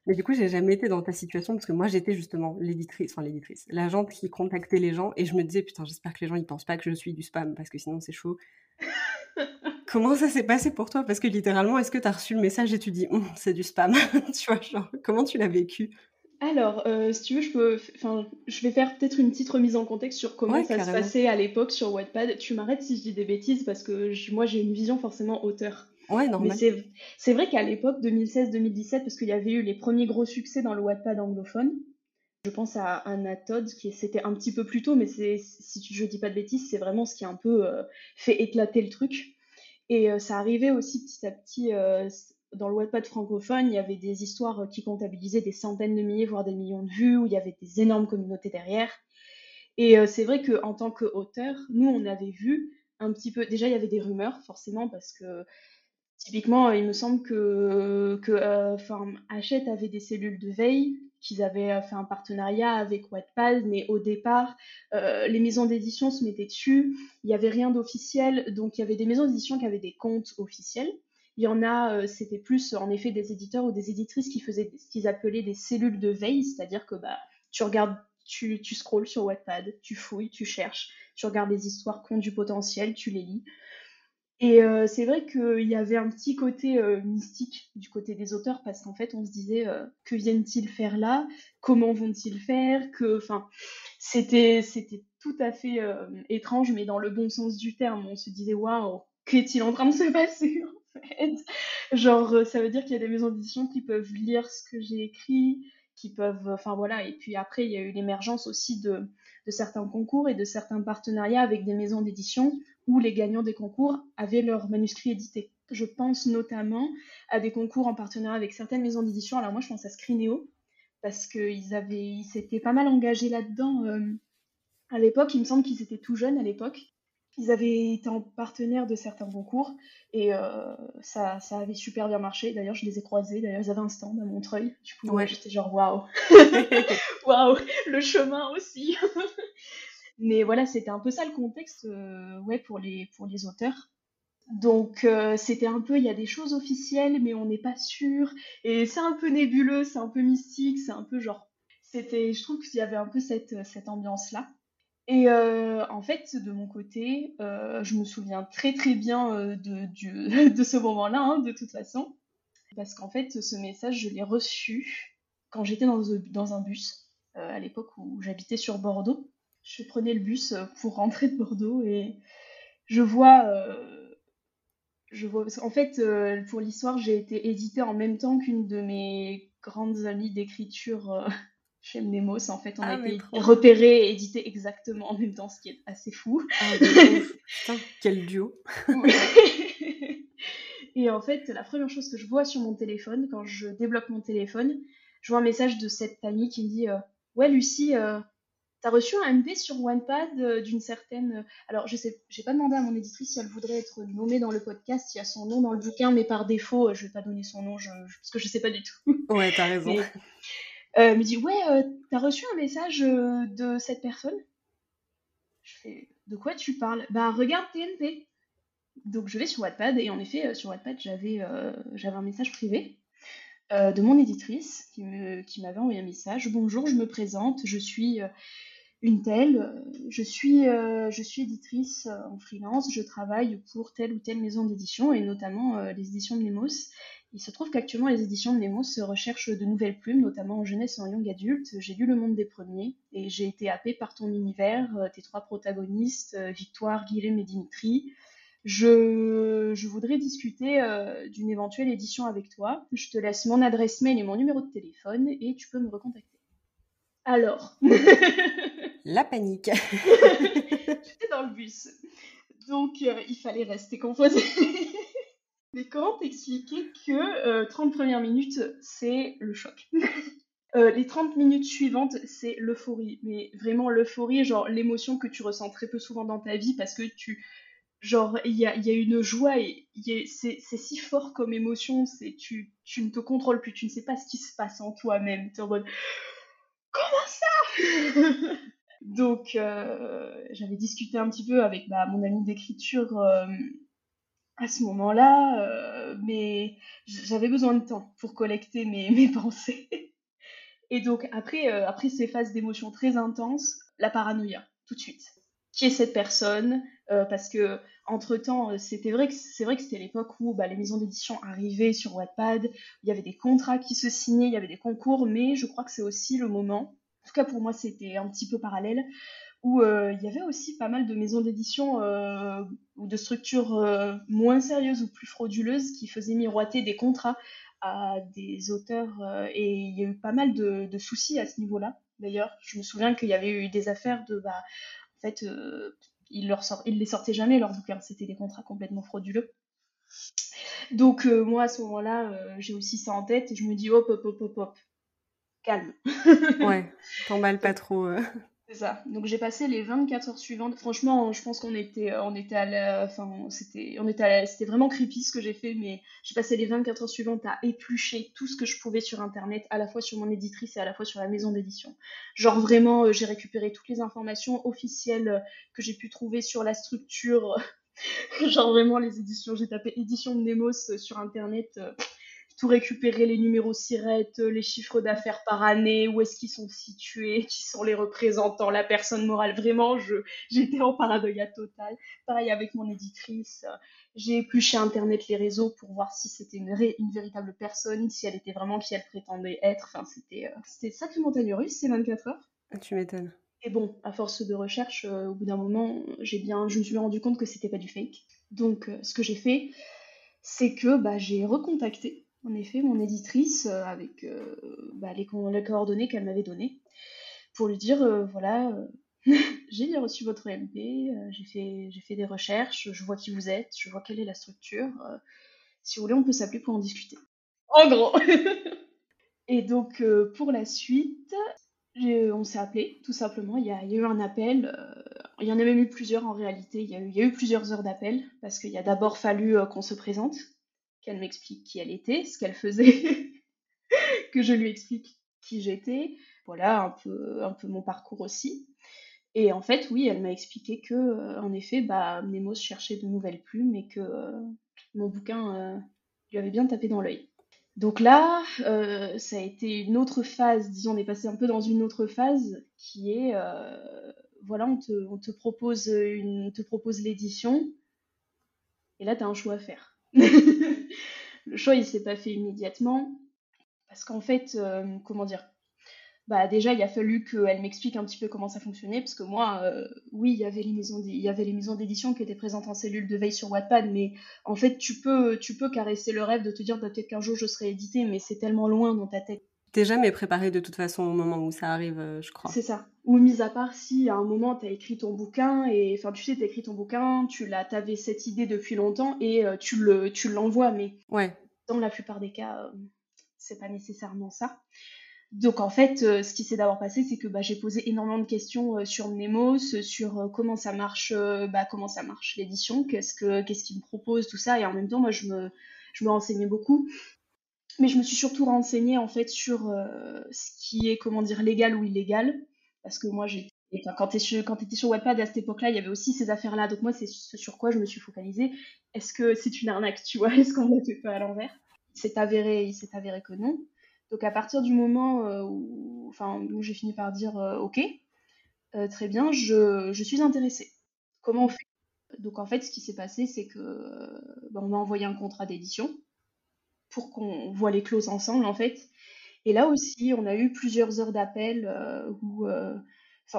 Mais du coup, j'ai jamais été dans ta situation parce que moi, j'étais justement l'éditrice, enfin l'éditrice, l'agente qui contactait les gens et je me disais, putain, j'espère que les gens ils pensent pas que je suis du spam parce que sinon c'est chaud. comment ça s'est passé pour toi? Parce que littéralement, est-ce que tu as reçu le message et tu dis, hum, c'est du spam? Tu vois, genre, comment tu l'as vécu? Alors, euh, si tu veux, je peux, enfin, je vais faire peut-être une petite remise en contexte sur comment ça se passait à l'époque sur Wattpad. Tu m'arrêtes si je dis des bêtises parce que moi j'ai une vision forcément auteur. Ouais, normal. Mais c'est vrai qu'à l'époque 2016-2017, parce qu'il y avait eu les premiers gros succès dans le Wattpad anglophone, je pense à Anatod, qui c'était un petit peu plus tôt, mais si je dis pas de bêtises, c'est vraiment ce qui a un peu euh, fait éclater le truc. Et euh, ça arrivait aussi petit à petit dans le Wattpad francophone, il y avait des histoires qui comptabilisaient des centaines de milliers, voire des millions de vues, où il y avait des énormes communautés derrière. Et euh, c'est vrai qu'en tant qu'auteur, nous, on avait vu un petit peu. Déjà, il y avait des rumeurs, forcément, parce que typiquement, il me semble que, que euh, Hachette avait des cellules de veille, qu'ils avaient euh, fait un partenariat avec Wattpad, mais au départ, les maisons d'édition se mettaient dessus, il n'y avait rien d'officiel, donc il y avait des maisons d'édition qui avaient des comptes officiels. Il y en a, euh, c'était plus en effet des éditeurs ou des éditrices qui faisaient ce qu'ils appelaient des cellules de veille, c'est-à-dire que bah, tu regardes, tu, tu scrolles sur Wattpad, tu fouilles, tu cherches, tu regardes des histoires qui ont du potentiel, tu les lis. Et euh, c'est vrai qu'il y avait un petit côté euh, mystique du côté des auteurs parce qu'en fait on se disait que viennent-ils faire là, comment vont-ils faire, que, enfin, c'était c'était tout à fait étrange mais dans le bon sens du terme. On se disait waouh, qu'est-il en train de se passer Genre, euh, ça veut dire qu'il y a des maisons d'édition qui peuvent lire ce que j'ai écrit, qui peuvent. Enfin voilà. Et puis après, il y a eu l'émergence aussi de certains concours et de certains partenariats avec des maisons d'édition où les gagnants des concours avaient leurs manuscrits édités. Je pense notamment à des concours en partenariat avec certaines maisons d'édition. Alors moi, je pense à Screenéo, parce qu'ils avaient, ils s'étaient pas mal engagés là-dedans. Euh, à l'époque, il me semble qu'ils étaient tout jeunes à l'époque. Ils avaient été en partenaire de certains concours et euh, ça, ça, avait super bien marché. D'ailleurs, je les ai croisés. D'ailleurs, ils avaient un stand à Montreuil. Du coup, ouais. j'étais genre waouh, waouh, le chemin aussi. Mais voilà, c'était un peu ça le contexte euh, ouais, pour, les, pour les auteurs. Donc euh, c'était un peu, il y a des choses officielles, mais on n'est pas sûr. Et c'est un peu nébuleux, c'est un peu mystique, c'est un peu genre. C'était, je trouve qu'il y avait un peu cette, cette ambiance-là. Et euh, en fait, de mon côté, je me souviens très très bien de, de, ce moment-là, hein, de toute façon. Parce qu'en fait, ce message, je l'ai reçu quand j'étais dans, dans, un bus, à l'époque où j'habitais sur Bordeaux. Je prenais le bus pour rentrer de Bordeaux et je vois... je vois en fait, pour l'histoire, j'ai été éditée en même temps qu'une de mes grandes amies d'écriture chez Mnemos. En fait, on a ah, été repéré et édité exactement en même temps, ce qui est assez fou. Ah, Putain, quel duo Et en fait, la première chose que je vois sur mon téléphone, quand je débloque mon téléphone, je vois un message de cette amie qui me dit euh, Ouais, Lucie, euh, t'as reçu un MP sur OnePad euh, d'une certaine. Alors, je sais, j'ai pas demandé à mon éditrice si elle voudrait être nommée dans le podcast. Il y a son nom dans le bouquin, mais par défaut, je vais pas donner son nom parce que je sais pas du tout. Ouais, t'as raison. Euh, me dit ouais euh, t'as reçu un message euh, de cette personne? Je fais de quoi tu parles? Bah regarde TNP donc je vais sur Wattpad et en effet sur Wattpad j'avais j'avais un message privé de mon éditrice qui m'avait envoyé un message bonjour je me présente je suis une telle je suis je suis éditrice en freelance je travaille pour telle ou telle maison d'édition et notamment les éditions de Nemos il se trouve qu'actuellement, les éditions de Nemo se recherchent de nouvelles plumes, notamment en jeunesse et en young adulte. J'ai lu Le Monde des Premiers et j'ai été happée par ton univers, euh, tes trois protagonistes, euh, Victoire, Guillaume et Dimitri. Je, voudrais discuter euh, d'une éventuelle édition avec toi. Je te laisse mon adresse mail et mon numéro de téléphone et tu peux me recontacter. Alors La panique J'étais dans le bus. Donc, il fallait rester composé. Mais comment t'expliquer que 30 premières minutes, c'est le choc? Les 30 minutes suivantes, c'est l'euphorie. Mais vraiment l'euphorie, genre l'émotion que tu ressens très peu souvent dans ta vie parce que tu, genre il y a, une joie et c'est si fort comme émotion c'est tu, ne te contrôles plus tu ne sais pas ce qui se passe en toi-même comment ça donc euh, j'avais discuté un petit peu avec bah, mon ami d'écriture euh, à ce moment-là euh, mais j'avais besoin de temps pour collecter mes, mes pensées. Et donc après après ces phases d'émotions très intenses la paranoïa tout de suite. Qui est cette personne parce que entre temps euh, c'était vrai que c'est vrai que c'était l'époque où bah, les maisons d'édition arrivaient sur Wattpad il y avait des contrats qui se signaient il y avait des concours mais je crois que c'est aussi le moment en tout cas pour moi c'était un petit peu parallèle où euh, il y avait aussi pas mal de maisons d'édition ou de structures moins sérieuses ou plus frauduleuses qui faisaient miroiter des contrats à des auteurs et il y a eu pas mal de, soucis à ce niveau-là d'ailleurs je me souviens qu'il y avait eu des affaires de bah, en fait, euh, ils, leur les sortaient jamais, leurs bouquins. C'était des contrats complètement frauduleux. Donc, euh, moi, à ce moment-là, euh, j'ai aussi ça en tête et je me dis hop, hop, hop, hop, hop. Calme. ouais, t'emballes pas trop. C'est ça. Donc j'ai passé les 24 heures suivantes. Franchement, je pense qu'on était, on était à la, enfin, c'était, on était, c'était vraiment creepy ce que j'ai fait, mais j'ai passé les 24 heures suivantes à éplucher tout ce que je pouvais sur internet, à la fois sur mon éditrice et à la fois sur la maison d'édition. Genre vraiment, euh, j'ai récupéré toutes les informations officielles euh, que j'ai pu trouver sur la structure. Genre vraiment les éditions. J'ai tapé édition de Nemos euh, sur internet tout récupérer les numéros sirettes, les chiffres d'affaires par année, où est-ce qu'ils sont situés, qui sont les représentants, la personne morale. Vraiment, je, j'étais en paranoïa totale. Pareil avec mon éditrice. J'ai épluché Internet, les réseaux pour voir si c'était une, une, véritable personne, si elle était vraiment qui elle prétendait être. Enfin, c'était, euh, c'était sacré montagne russe ces 24 heures. Ah, tu m'étonnes. Et bon, à force de recherche, euh, au bout d'un moment, j'ai bien, je me suis rendu compte que c'était pas du fake. Donc, euh, ce que j'ai fait, c'est que bah, j'ai recontacté en effet, mon éditrice euh, avec euh, bah, les, coordonnées qu'elle m'avait données pour lui dire euh, voilà, j'ai reçu votre MP, j'ai fait, des recherches, je vois qui vous êtes, je vois quelle est la structure. si vous voulez, on peut s'appeler pour en discuter. En gros Et donc, pour la suite, on s'est appelé, tout simplement. Il y, a, eu un appel. il y en a même eu plusieurs en réalité. Il y a eu plusieurs heures d'appel parce qu'il y a d'abord fallu qu'on se présente qu'elle m'explique qui elle était, ce qu'elle faisait, que je lui explique qui j'étais, voilà un peu, un peu mon parcours aussi. Et en fait, oui, elle m'a expliqué que, euh, en effet, bah, Nemos cherchait de nouvelles plumes et que euh, mon bouquin euh, lui avait bien tapé dans l'œil. Donc là, ça a été une autre phase, disons, on est passé un peu dans une autre phase qui est, voilà, on te, on te propose une, te propose l'édition, et là, tu as un choix à faire. le choix, il s'est pas fait immédiatement. Parce qu'en fait, euh, comment dire bah déjà il a fallu qu'elle m'explique un petit peu comment ça fonctionnait parce que moi euh, oui il y avait les maisons il y avait les maisons d'édition qui étaient présentes en cellule de veille sur Wattpad mais en fait tu peux tu peux caresser le rêve de te dire bah, peut-être qu'un jour je serai édité mais c'est tellement loin dans ta tête T'es jamais préparé de toute façon au moment où ça arrive, euh, je crois. C'est ça. Ou mis à part si à un moment t'as écrit ton bouquin et enfin tu sais t'as écrit ton bouquin, tu l'as t'avais cette idée depuis longtemps et euh, tu le tu l'envoies mais ouais. dans la plupart des cas euh, c'est pas nécessairement ça. Donc en fait ce qui s'est d'abord passé c'est que bah, j'ai posé énormément de questions sur Nemos, sur comment ça marche bah, comment ça marche l'édition, qu'est-ce que qu'est-ce qu'il me propose tout ça et en même temps moi je me je me renseignais beaucoup mais je me suis surtout renseignée en fait sur euh, ce qui est comment dire légal ou illégal parce que moi enfin, quand tu étais sur Wattpad à cette époque-là, il y avait aussi ces affaires-là. Donc moi, c'est sur quoi je me suis focalisée. Est-ce que c'est une arnaque, tu vois? Est-ce qu'on l'a fait à l'envers? Il s'est avéré, il s'est avéré que non. Donc à partir du moment euh, où, enfin, où j'ai fini par dire euh, OK, très bien, je, je, suis intéressée. Comment on fait? Donc en fait, ce qui s'est passé, c'est que ben, on m'a envoyé un contrat d'édition pour qu'on voit les clauses ensemble en fait. Et là aussi, on a eu plusieurs heures d'appel euh, où, euh,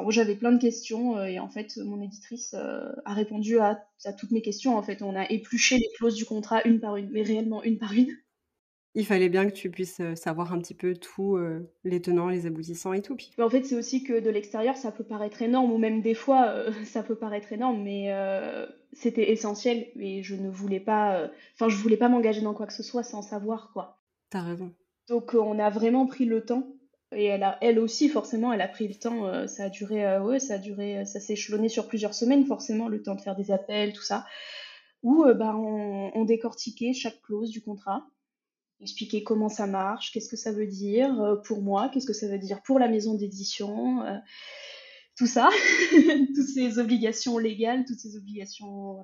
j'avais plein de questions euh, et en fait, mon éditrice a répondu à, toutes mes questions. En fait, on a épluché les clauses du contrat une par une, mais réellement une par une. Il fallait bien que tu puisses, savoir un petit peu tout, les tenants, les aboutissants et tout, puis en fait, c'est aussi que de l'extérieur, ça peut paraître énorme ou même des fois, ça peut paraître énorme, mais c'était essentiel et je ne voulais pas, enfin, je voulais pas m'engager dans quoi que ce soit sans savoir, quoi. T'as raison. Donc, on a vraiment pris le temps et elle a elle aussi forcément, elle a pris le temps, ça a duré, ouais, ça a duré, ça s'est échelonné sur plusieurs semaines forcément, le temps de faire des appels, tout ça, où, bah, on on décortiquait chaque clause du contrat expliquer comment ça marche, qu'est-ce que ça veut dire euh, pour moi, qu'est-ce que ça veut dire pour la maison d'édition, euh, tout ça, toutes ces obligations légales, toutes ces obligations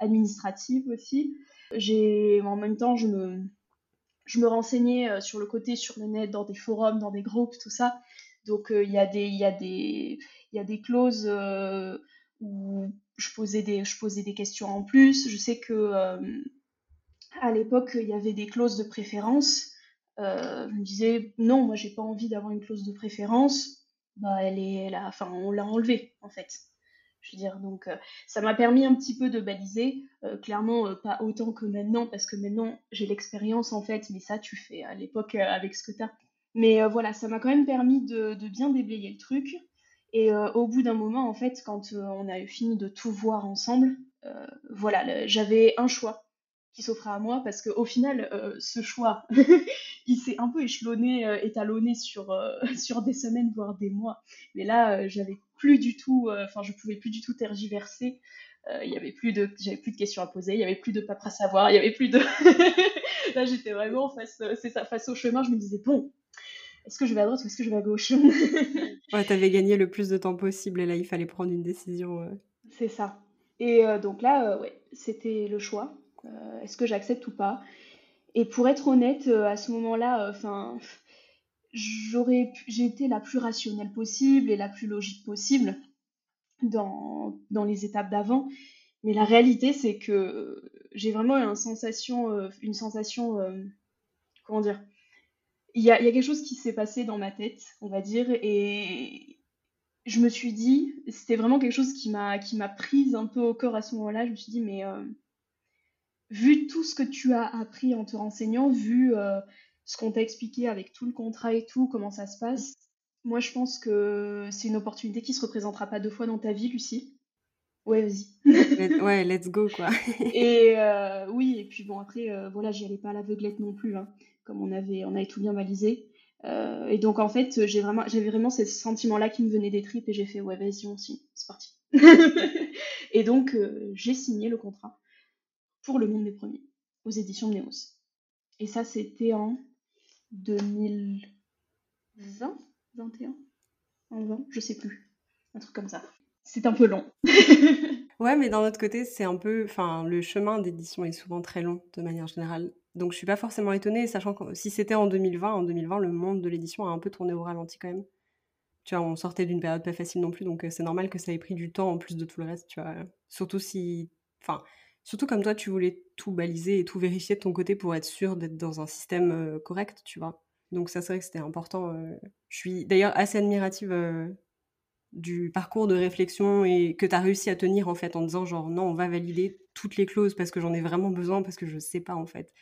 administratives aussi. J'ai en même temps je me je me renseignais euh, sur le côté sur le net dans des forums, dans des groupes, tout ça. Donc il y a des y y a des clauses où je posais des je posais des questions en plus. Je sais que à l'époque, il y avait des clauses de préférence. Euh, je me disais, non, moi, j'ai pas envie d'avoir une clause de préférence. Bah, elle est, là, enfin, on l'a enlevée, en fait. Je veux dire, donc, euh, ça m'a permis un petit peu de baliser. Euh, clairement, pas autant que maintenant, parce que maintenant, j'ai l'expérience, en fait, mais ça, tu fais à l'époque avec ce que tu as. Mais voilà, ça m'a quand même permis de, bien déblayer le truc. Et au bout d'un moment, en fait, quand on a fini de tout voir ensemble, voilà, j'avais un choix qui s'offrait à moi parce qu'au final, euh, ce choix, il s'est un peu échelonné, euh, étalonné sur, euh, sur des semaines, voire des mois. Mais là, j'avais plus du tout, enfin, je pouvais plus du tout tergiverser. Il y avait plus de, j'avais plus de questions à poser, il y avait plus de papes à savoir, il y avait plus de. là, j'étais vraiment face, c'est ça, face au chemin. Je me disais bon, est-ce que je vais à droite ou est-ce que je vais à gauche? Ouais, t'avais gagné le plus de temps possible et là, il fallait prendre une décision. C'est ça. Et donc là, ouais, c'était le choix. Euh, est-ce que j'accepte ou pas? Et pour être honnête, euh, à ce moment-là, euh, enfin, j'aurais, j'ai été la plus rationnelle possible et la plus logique possible dans, dans les étapes d'avant. Mais la réalité, c'est que j'ai vraiment une sensation, une sensation, comment dire, il y a, quelque chose qui s'est passé dans ma tête, on va dire, et je me suis dit, c'était vraiment quelque chose qui m'a, qui m'a prise un peu au corps à ce moment-là. Je me suis dit, mais vu tout ce que tu as appris en te renseignant, vu euh, ce qu'on t'a expliqué avec tout le contrat et tout, comment ça se passe, moi je pense que c'est une opportunité qui se représentera pas deux fois dans ta vie, Lucie. Ouais, vas-y. ouais, let's go, quoi. et euh, oui, et puis bon, après, euh, voilà, j'y allais pas à l'aveuglette non plus, hein, comme on avait, on avait tout bien balisé. et donc, en fait, j'ai vraiment, j'avais vraiment ces sentiments-là qui me venaient des tripes et j'ai fait, ouais, vas-y, on signe, c'est parti. et donc, j'ai signé le contrat pour Le Monde des Premiers, aux éditions de Néos. Et ça, c'était en 2020 21 En 20 Je sais plus. Un truc comme ça. C'est un peu long. ouais, mais d'un autre côté, c'est un peu. Enfin, le chemin d'édition est souvent très long, de manière générale. Donc, je suis pas forcément étonnée, sachant que si c'était en 2020, en 2020, le monde de l'édition a un peu tourné au ralenti quand même. Tu vois, on sortait d'une période pas facile non plus, donc euh, c'est normal que ça ait pris du temps en plus de tout le reste, tu vois. Surtout si. Enfin, Surtout comme toi, tu voulais tout baliser et tout vérifier de ton côté pour être sûr d'être dans un système euh, correct, tu vois. Donc ça, c'est vrai que c'était important. Euh. Je suis d'ailleurs assez admirative euh, du parcours de réflexion et que tu as réussi à tenir en fait en disant genre non, on va valider toutes les clauses parce que j'en ai vraiment besoin parce que je sais pas en fait.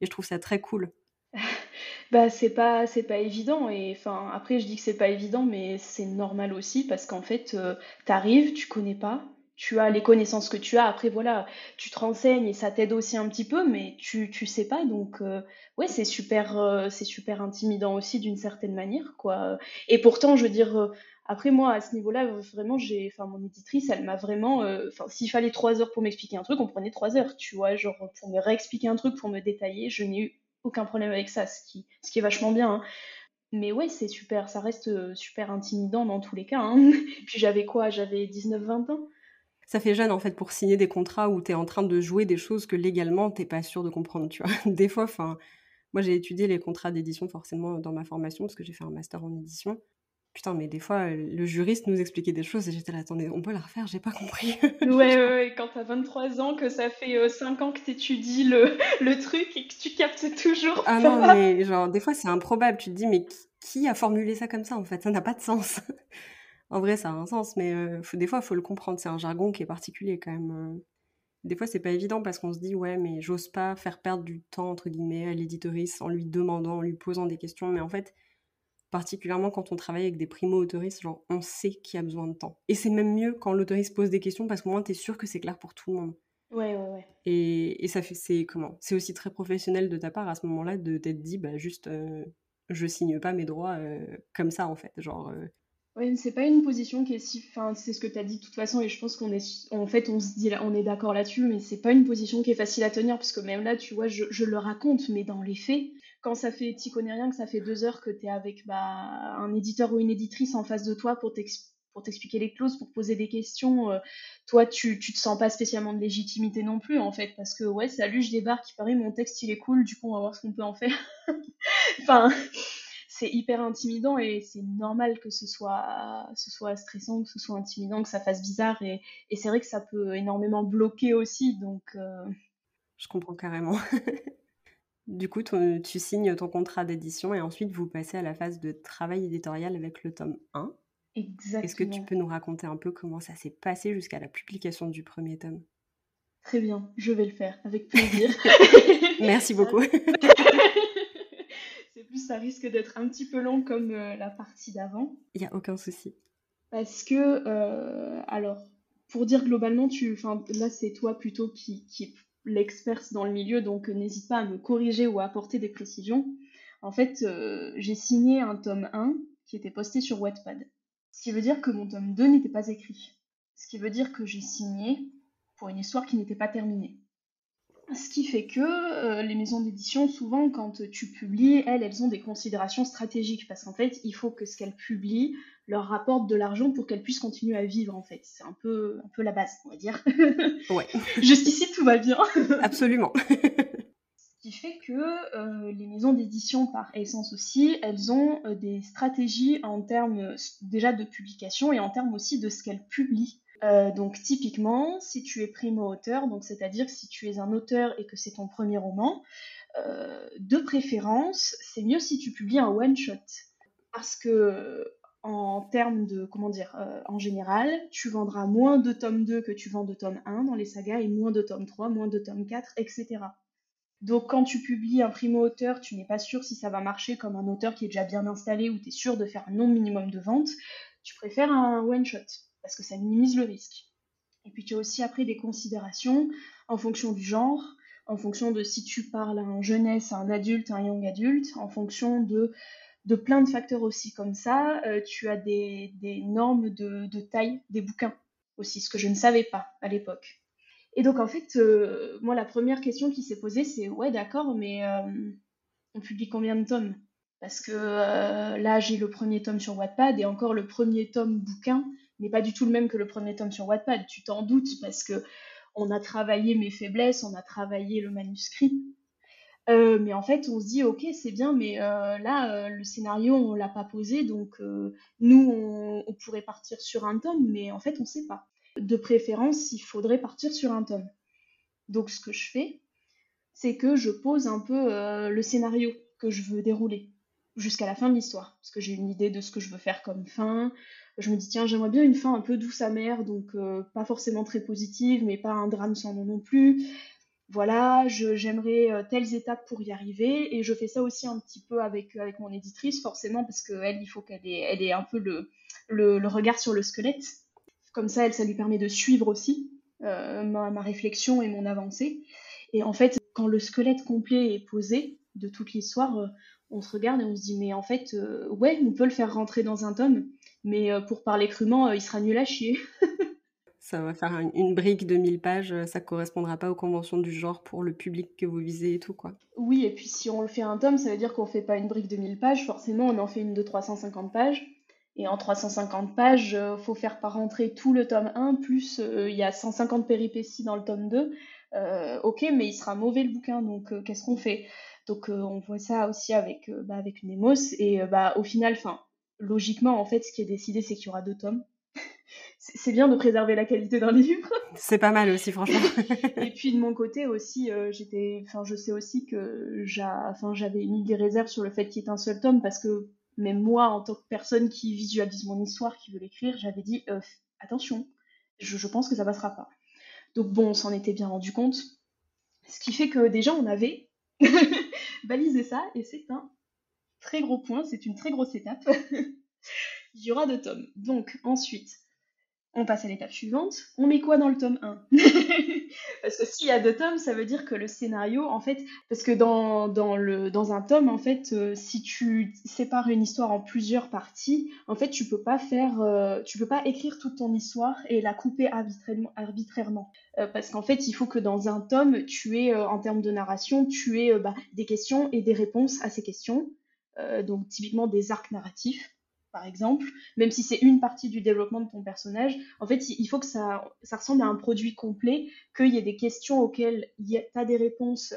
Et je trouve ça très cool. bah c'est pas c'est pas évident et enfin après je dis que c'est pas évident mais c'est normal aussi parce qu'en fait tu arrives, tu connais pas, tu as les connaissances que tu as. Après, voilà, tu te renseignes et ça t'aide aussi un petit peu, mais tu, tu sais pas. Donc, euh, ouais, c'est super, euh, c'est super intimidant aussi d'une certaine manière, quoi. Et pourtant, je veux dire, euh, après, moi, à ce niveau-là, vraiment, j'ai, enfin, mon éditrice, elle m'a vraiment, enfin, s'il fallait trois heures pour m'expliquer un truc, on prenait trois heures, tu vois, genre, pour me réexpliquer un truc, pour me détailler, je n'ai eu aucun problème avec ça, ce qui, ce qui est vachement bien. Hein. Mais ouais, c'est super, ça reste super intimidant dans tous les cas. Hein. Puis j'avais quoi? J'avais 19-20 ans ça fait jeune en fait pour signer des contrats où tu es en train de jouer des choses que légalement t'es pas sûr de comprendre, tu vois. Des fois, enfin, moi j'ai étudié les contrats d'édition forcément dans ma formation parce que j'ai fait un master en édition. Putain, mais des fois, le juriste nous expliquait des choses et j'étais là, attendez, on peut la refaire, j'ai pas compris. ouais, ouais, ouais, quand t'as 23 ans, que ça fait 5 euh, ans que t'étudies le, le truc et que tu captes toujours. Ah non, mais genre, des fois c'est improbable, tu te dis, mais qui a formulé ça comme ça en fait? Ça n'a pas de sens. En vrai, ça a un sens, mais des fois, il faut le comprendre. C'est un jargon qui est particulier quand même. des fois, c'est pas évident parce qu'on se dit, ouais, mais j'ose pas faire perdre du temps, entre guillemets, à l'éditorice en lui demandant, en lui posant des questions. Mais en fait, particulièrement quand on travaille avec des primo-autoristes, genre, on sait qu'il y a besoin de temps. Et c'est même mieux quand l'autoriste pose des questions parce qu'au moins, tu es sûr que c'est clair pour tout le monde. Ouais, ouais, ouais. Et, et ça fait, c'est comment? C'est aussi très professionnel de ta part à ce moment-là de t'être dit, bah, juste, euh, je signe pas mes droits euh, comme ça, en fait. Genre, euh, oui, c'est pas une position qui est si. Enfin, c'est ce que tu as dit de toute façon, et je pense qu'on est. En fait, on se dit, on est d'accord là-dessus, mais c'est pas une position qui est facile à tenir, parce que même là, tu vois, je, le raconte, mais dans les faits, quand ça fait. T'y connais rien, que ça fait deux heures que tu es avec bah, un éditeur ou une éditrice en face de toi pour t'expliquer les clauses, pour poser des questions, euh, toi, tu, tu te sens pas spécialement de légitimité non plus, en fait, parce que, ouais, salut, je débarque, il paraît, mon texte, il est cool, du coup, on va voir ce qu'on peut en faire. enfin c'est hyper intimidant et c'est normal que ce soit, ce soit stressant, que ce soit intimidant, que ça fasse bizarre. Et, c'est vrai que ça peut énormément bloquer aussi. Donc, euh, Je comprends carrément. du coup, tu signes ton contrat d'édition et ensuite vous passez à la phase de travail éditorial avec le tome 1. Exactement. Est-ce que tu peux nous raconter un peu comment ça s'est passé jusqu'à la publication du premier tome? Très bien, je vais le faire avec plaisir. Merci beaucoup ça risque d'être un petit peu long comme euh, la partie d'avant. Il n'y a aucun souci. Parce que, euh, alors, pour dire globalement, tu, là c'est toi plutôt qui, qui l'expert dans le milieu, donc euh, n'hésite pas à me corriger ou à apporter des précisions. En fait, j'ai signé un tome 1 qui était posté sur Wattpad. Ce qui veut dire que mon tome 2 n'était pas écrit. Ce qui veut dire que j'ai signé pour une histoire qui n'était pas terminée. Ce qui fait que euh, les maisons d'édition, souvent, quand tu publies, elles, elles ont des considérations stratégiques parce qu'en fait, il faut que ce qu'elles publient leur rapporte de l'argent pour qu'elles puissent continuer à vivre, en fait. C'est un peu, un peu la base, on va dire. Ouais. Jusqu'ici, tout va bien. Absolument. ce qui fait que euh, les maisons d'édition, par essence aussi, elles ont euh, des stratégies en termes déjà de publication et en termes aussi de ce qu'elles publient. Euh, donc typiquement, si tu es primo-auteur, donc c'est-à-dire si tu es un auteur et que c'est ton premier roman, euh, de préférence, c'est mieux si tu publies un one-shot. Parce que en termes de, comment dire, euh, en général, tu vendras moins de tome 2 que tu vends de tome 1 dans les sagas et moins de tome 3, moins de tome 4, etc. Donc quand tu publies un primo-auteur, tu n'es pas sûr si ça va marcher comme un auteur qui est déjà bien installé ou tu es sûr de faire un nombre minimum de ventes, tu préfères un one-shot parce que ça minimise le risque. Et puis tu as aussi après des considérations en fonction du genre, en fonction de si tu parles à un jeunesse, à un adulte, à un young adulte, en fonction de, de plein de facteurs aussi comme ça. Euh, tu as des, normes de, taille des bouquins aussi, ce que je ne savais pas à l'époque. Et donc en fait, euh, moi la première question qui s'est posée, c'est ouais d'accord, mais euh, on publie combien de tomes? Parce que là j'ai le premier tome sur Wattpad et encore le premier tome bouquin, n'est pas du tout le même que le premier tome sur Wattpad. Tu t'en doutes parce que on a travaillé mes faiblesses, on a travaillé le manuscrit. Euh, mais en fait, on se dit, ok, c'est bien, mais euh, là, euh, le scénario, on l'a pas posé, donc nous, on, on, pourrait partir sur un tome, mais en fait, on ne sait pas. De préférence, il faudrait partir sur un tome. Donc, ce que je fais, c'est que je pose un peu le scénario que je veux dérouler jusqu'à la fin de l'histoire, parce que j'ai une idée de ce que je veux faire comme fin, je me dis tiens j'aimerais bien une fin un peu douce amère donc euh, pas forcément très positive mais pas un drame sans nom non plus. Voilà j'aimerais euh, telles étapes pour y arriver et je fais ça aussi un petit peu avec avec mon éditrice forcément parce qu'elle il faut qu'elle ait elle un peu le, le, regard sur le squelette. Comme ça elle ça lui permet de suivre aussi euh, ma, ma réflexion et mon avancée. Et en fait quand le squelette complet est posé de toute l'histoire on se regarde et on se dit mais en fait ouais on peut le faire rentrer dans un tome mais euh, pour parler crûment, euh, il sera nul à chier. ça va faire une brique de 1000 pages, euh, ça correspondra pas aux conventions du genre pour le public que vous visez et tout, quoi. Oui, et puis si on le fait un tome, ça veut dire qu'on fait pas une brique de 1000 pages, forcément on en fait une de 350 pages. Et en 350 pages, faut faire par rentrer tout le tome 1, plus il y a 150 péripéties dans le tome 2. ok, mais il sera mauvais le bouquin, donc qu'est-ce qu'on fait? Donc on voit ça aussi avec, bah, avec Nemos, et bah, au final, enfin, logiquement, en fait, ce qui est décidé, c'est qu'il y aura deux tomes. c'est bien de préserver la qualité d'un livre. C'est pas mal aussi, franchement. et puis de mon côté aussi, euh, j'étais, enfin, je sais aussi que j'avais mis des réserves sur le fait qu'il y ait un seul tome parce que même moi, en tant que personne qui visualise mon histoire, qui veut l'écrire, j'avais dit euh, attention, je, pense que ça passera pas. Donc bon, on s'en était bien rendu compte. Ce qui fait que déjà, on avait balisé ça, et c'est un très gros point, c'est une très grosse étape. Il y aura deux tomes. Donc ensuite, on passe à l'étape suivante. On met quoi dans le tome 1 Parce que s'il y a deux tomes, ça veut dire que le scénario, en fait, parce que dans, dans, le, dans un tome, en fait, euh, si tu sépares une histoire en plusieurs parties, en fait, tu peux pas faire, euh, tu peux pas écrire toute ton histoire et la couper arbitrairement. Euh, parce qu'en fait, il faut que dans un tome, tu aies, en termes de narration, tu aies bah, des questions et des réponses à ces questions. donc typiquement des arcs narratifs par exemple, même si c'est une partie du développement de ton personnage, en fait, il faut que ça, ressemble à un produit complet, qu'il y ait des questions auxquelles tu as des réponses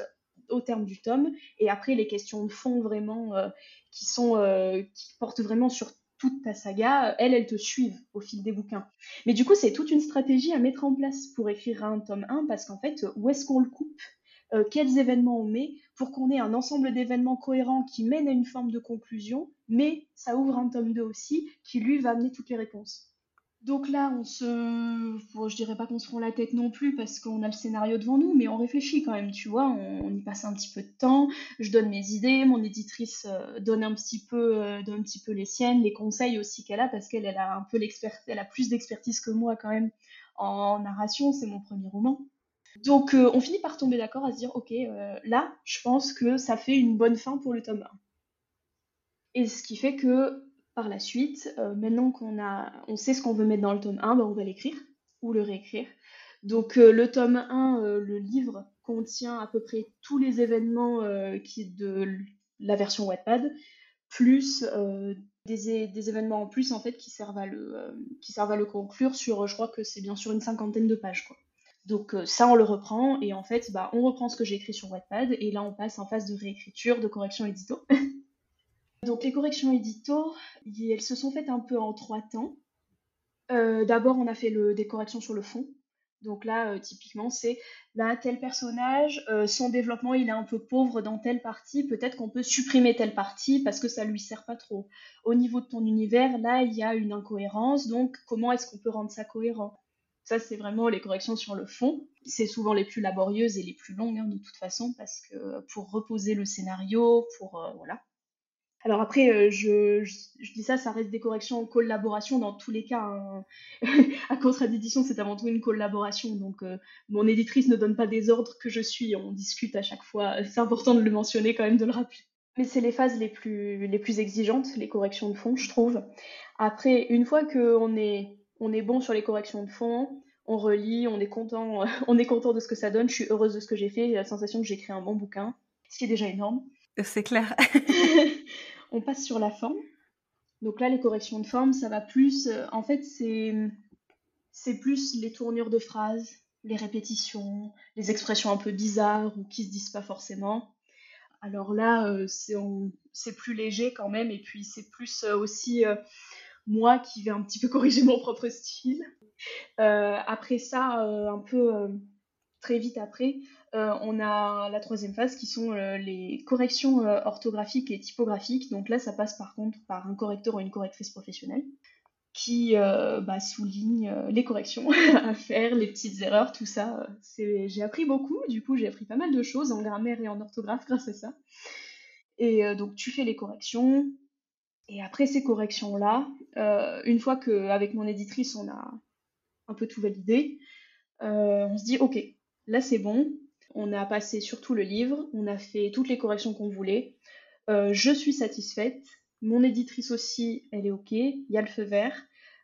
au terme du tome, et après les questions de fond vraiment euh, qui sont euh, qui portent vraiment sur toute ta saga, elles, elles te suivent au fil des bouquins. Mais du coup, c'est toute une stratégie à mettre en place pour écrire un tome 1, parce qu'en fait, où est-ce qu'on le coupe euh, quels événements on met pour qu'on ait un ensemble d'événements cohérents qui mènent à une forme de conclusion, mais ça ouvre un tome 2 aussi qui lui va amener toutes les réponses. Donc là, on se. Je dirais pas qu'on se prend la tête non plus parce qu'on a le scénario devant nous, mais on réfléchit quand même, tu vois, on, y passe un petit peu de temps, je donne mes idées, mon éditrice euh, donne, un petit peu, euh, donne un petit peu les siennes, les conseils aussi qu'elle a parce qu'elle elle a un peu elle a plus d'expertise que moi quand même en narration, c'est mon premier roman. Donc euh, on finit par tomber d'accord à se dire ok là je pense que ça fait une bonne fin pour le tome 1. Et ce qui fait que par la suite, euh, maintenant qu'on a on sait ce qu'on veut mettre dans le tome 1, ben, on va l'écrire ou le réécrire. Donc le tome 1, le livre contient à peu près tous les événements qui de la version Wattpad, plus des, événements en plus en fait qui servent à le, qui servent à le conclure sur je crois que c'est bien sûr une cinquantaine de pages quoi. Donc euh, ça, on le reprend et en fait, bah, on reprend ce que j'ai écrit sur Wattpad et là, on passe en phase de réécriture, de correction édito. Donc les corrections édito, elles se sont faites un peu en trois temps. Euh, d'abord, on a fait des corrections sur le fond. Donc là, euh, typiquement, c'est là, tel personnage, son développement, il est un peu pauvre dans telle partie. Peut-être qu'on peut supprimer telle partie parce que ça lui sert pas trop. Au niveau de ton univers, là, il y a une incohérence. Donc, comment est-ce qu'on peut rendre ça cohérent? Ça, c'est vraiment les corrections sur le fond. C'est souvent les plus laborieuses et les plus longues, hein, de toute façon, parce que pour reposer le scénario, pour. Euh, voilà. Alors après, euh, je, dis ça, ça reste des corrections en collaboration dans tous les cas. Hein. à contrat d'édition, c'est avant tout une collaboration. Donc, euh, mon éditrice ne donne pas des ordres que je suis. On discute à chaque fois. C'est important de le mentionner quand même, de le rappeler. Mais c'est les phases les plus, les plus exigeantes, les corrections de fond, je trouve. Après, une fois qu'on est on est bon sur les corrections de fond, on relit, on est content, on est content de ce que ça donne, je suis heureuse de ce que j'ai fait, j'ai la sensation que j'ai écrit un bon bouquin, ce qui est déjà énorme. C'est clair. on passe sur la forme. Donc là, les corrections de forme, ça va plus. Euh, en fait, c'est c'est plus les tournures de phrases, les répétitions, les expressions un peu bizarres ou qui se disent pas forcément. Alors là, euh, c'est plus léger quand même, et puis c'est plus euh, aussi moi qui vais un petit peu corriger mon propre style. Après ça, un peu très vite après, on a la troisième phase qui sont les corrections orthographiques et typographiques. Donc là, ça passe par contre par un correcteur ou une correctrice professionnelle qui bah, souligne les corrections à faire, les petites erreurs, tout ça. J'ai appris beaucoup, du coup j'ai appris pas mal de choses en grammaire et en orthographe grâce à ça. Et donc tu fais les corrections, et après ces corrections-là, euh, une fois qu'avec mon éditrice, on a un peu tout validé, euh, on se dit, OK, là c'est bon, on a passé sur tout le livre, on a fait toutes les corrections qu'on voulait, euh, je suis satisfaite, mon éditrice aussi, elle est OK, il y a le feu vert,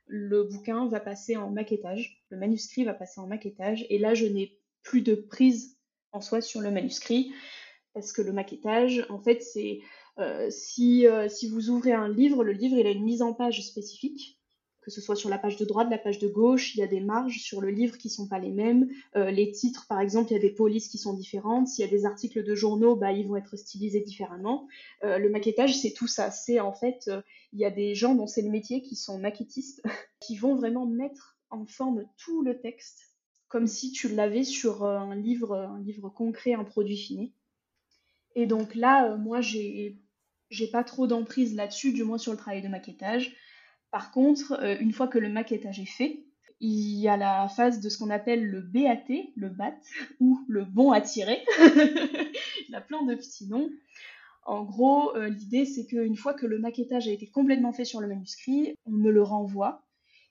le bouquin va passer en maquettage, le manuscrit va passer en maquettage, et là je n'ai plus de prise en soi sur le manuscrit, parce que le maquettage, en fait, c'est euh, si, euh, si vous ouvrez un livre, le livre il a une mise en page spécifique, que ce soit sur la page de droite, la page de gauche, il y a des marges sur le livre qui sont pas les mêmes. Euh, les titres, par exemple, il y a des polices qui sont différentes. S'il y a des articles de journaux, bah, ils vont être stylisés différemment. le maquettage, c'est tout ça. C'est en fait, il y a des gens dont c'est le métier qui sont maquettistes, qui vont vraiment mettre en forme tout le texte, comme si tu l'avais sur un livre, un livre concret, un produit fini. Et donc là, moi, j'ai j'ai pas trop d'emprise là-dessus, du moins sur le travail de maquettage. Par contre, euh, une fois que le maquettage est fait, il y a la phase de ce qu'on appelle le BAT, le BAT, ou le bon à tirer. il y a plein de petits noms. En gros, euh, l'idée c'est qu'une fois que le maquettage a été complètement fait sur le manuscrit, on me le renvoie.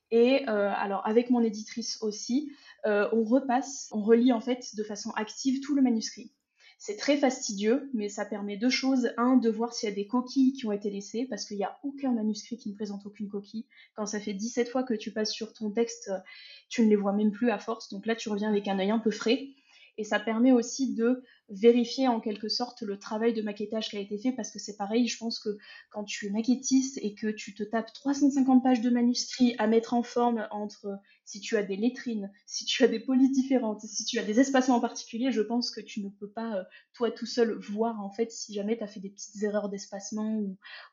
Et euh, alors avec mon éditrice aussi, on repasse, on relit en fait de façon active tout le manuscrit. C'est très fastidieux, mais ça permet deux choses. Un, de voir s'il y a des coquilles qui ont été laissées, parce qu'il n'y a aucun manuscrit qui ne présente aucune coquille. Quand ça fait 17 fois que tu passes sur ton texte, tu ne les vois même plus à force. Donc là, tu reviens avec un œil un peu frais. Et ça permet aussi de vérifier en quelque sorte le travail de maquettage qui a été fait parce que c'est pareil, je pense que quand tu es maquettiste et que tu te tapes 350 pages de manuscrits à mettre en forme entre si tu as des lettrines, si tu as des polices différentes, si tu as des espacements en particulier, je pense que tu ne peux pas euh, toi tout seul voir en fait si jamais tu as fait des petites erreurs d'espacement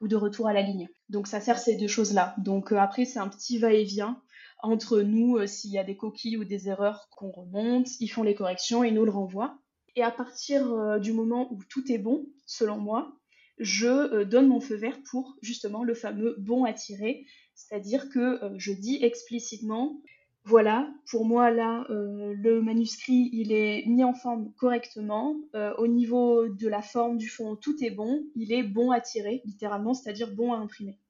ou, de retour à la ligne. Donc ça sert ces deux choses-là. Donc euh, après c'est un petit va-et-vient entre nous euh, s'il y a des coquilles ou des erreurs qu'on remonte, ils font les corrections et nous le renvoient. Et à partir euh, du moment où tout est bon, selon moi, je euh, donne mon feu vert pour justement le fameux bon à tirer. C'est-à-dire que je dis explicitement, voilà, pour moi là, le manuscrit, il est mis en forme correctement. au niveau de la forme, du fond, tout est bon. Il est bon à tirer, littéralement, c'est-à-dire bon à imprimer.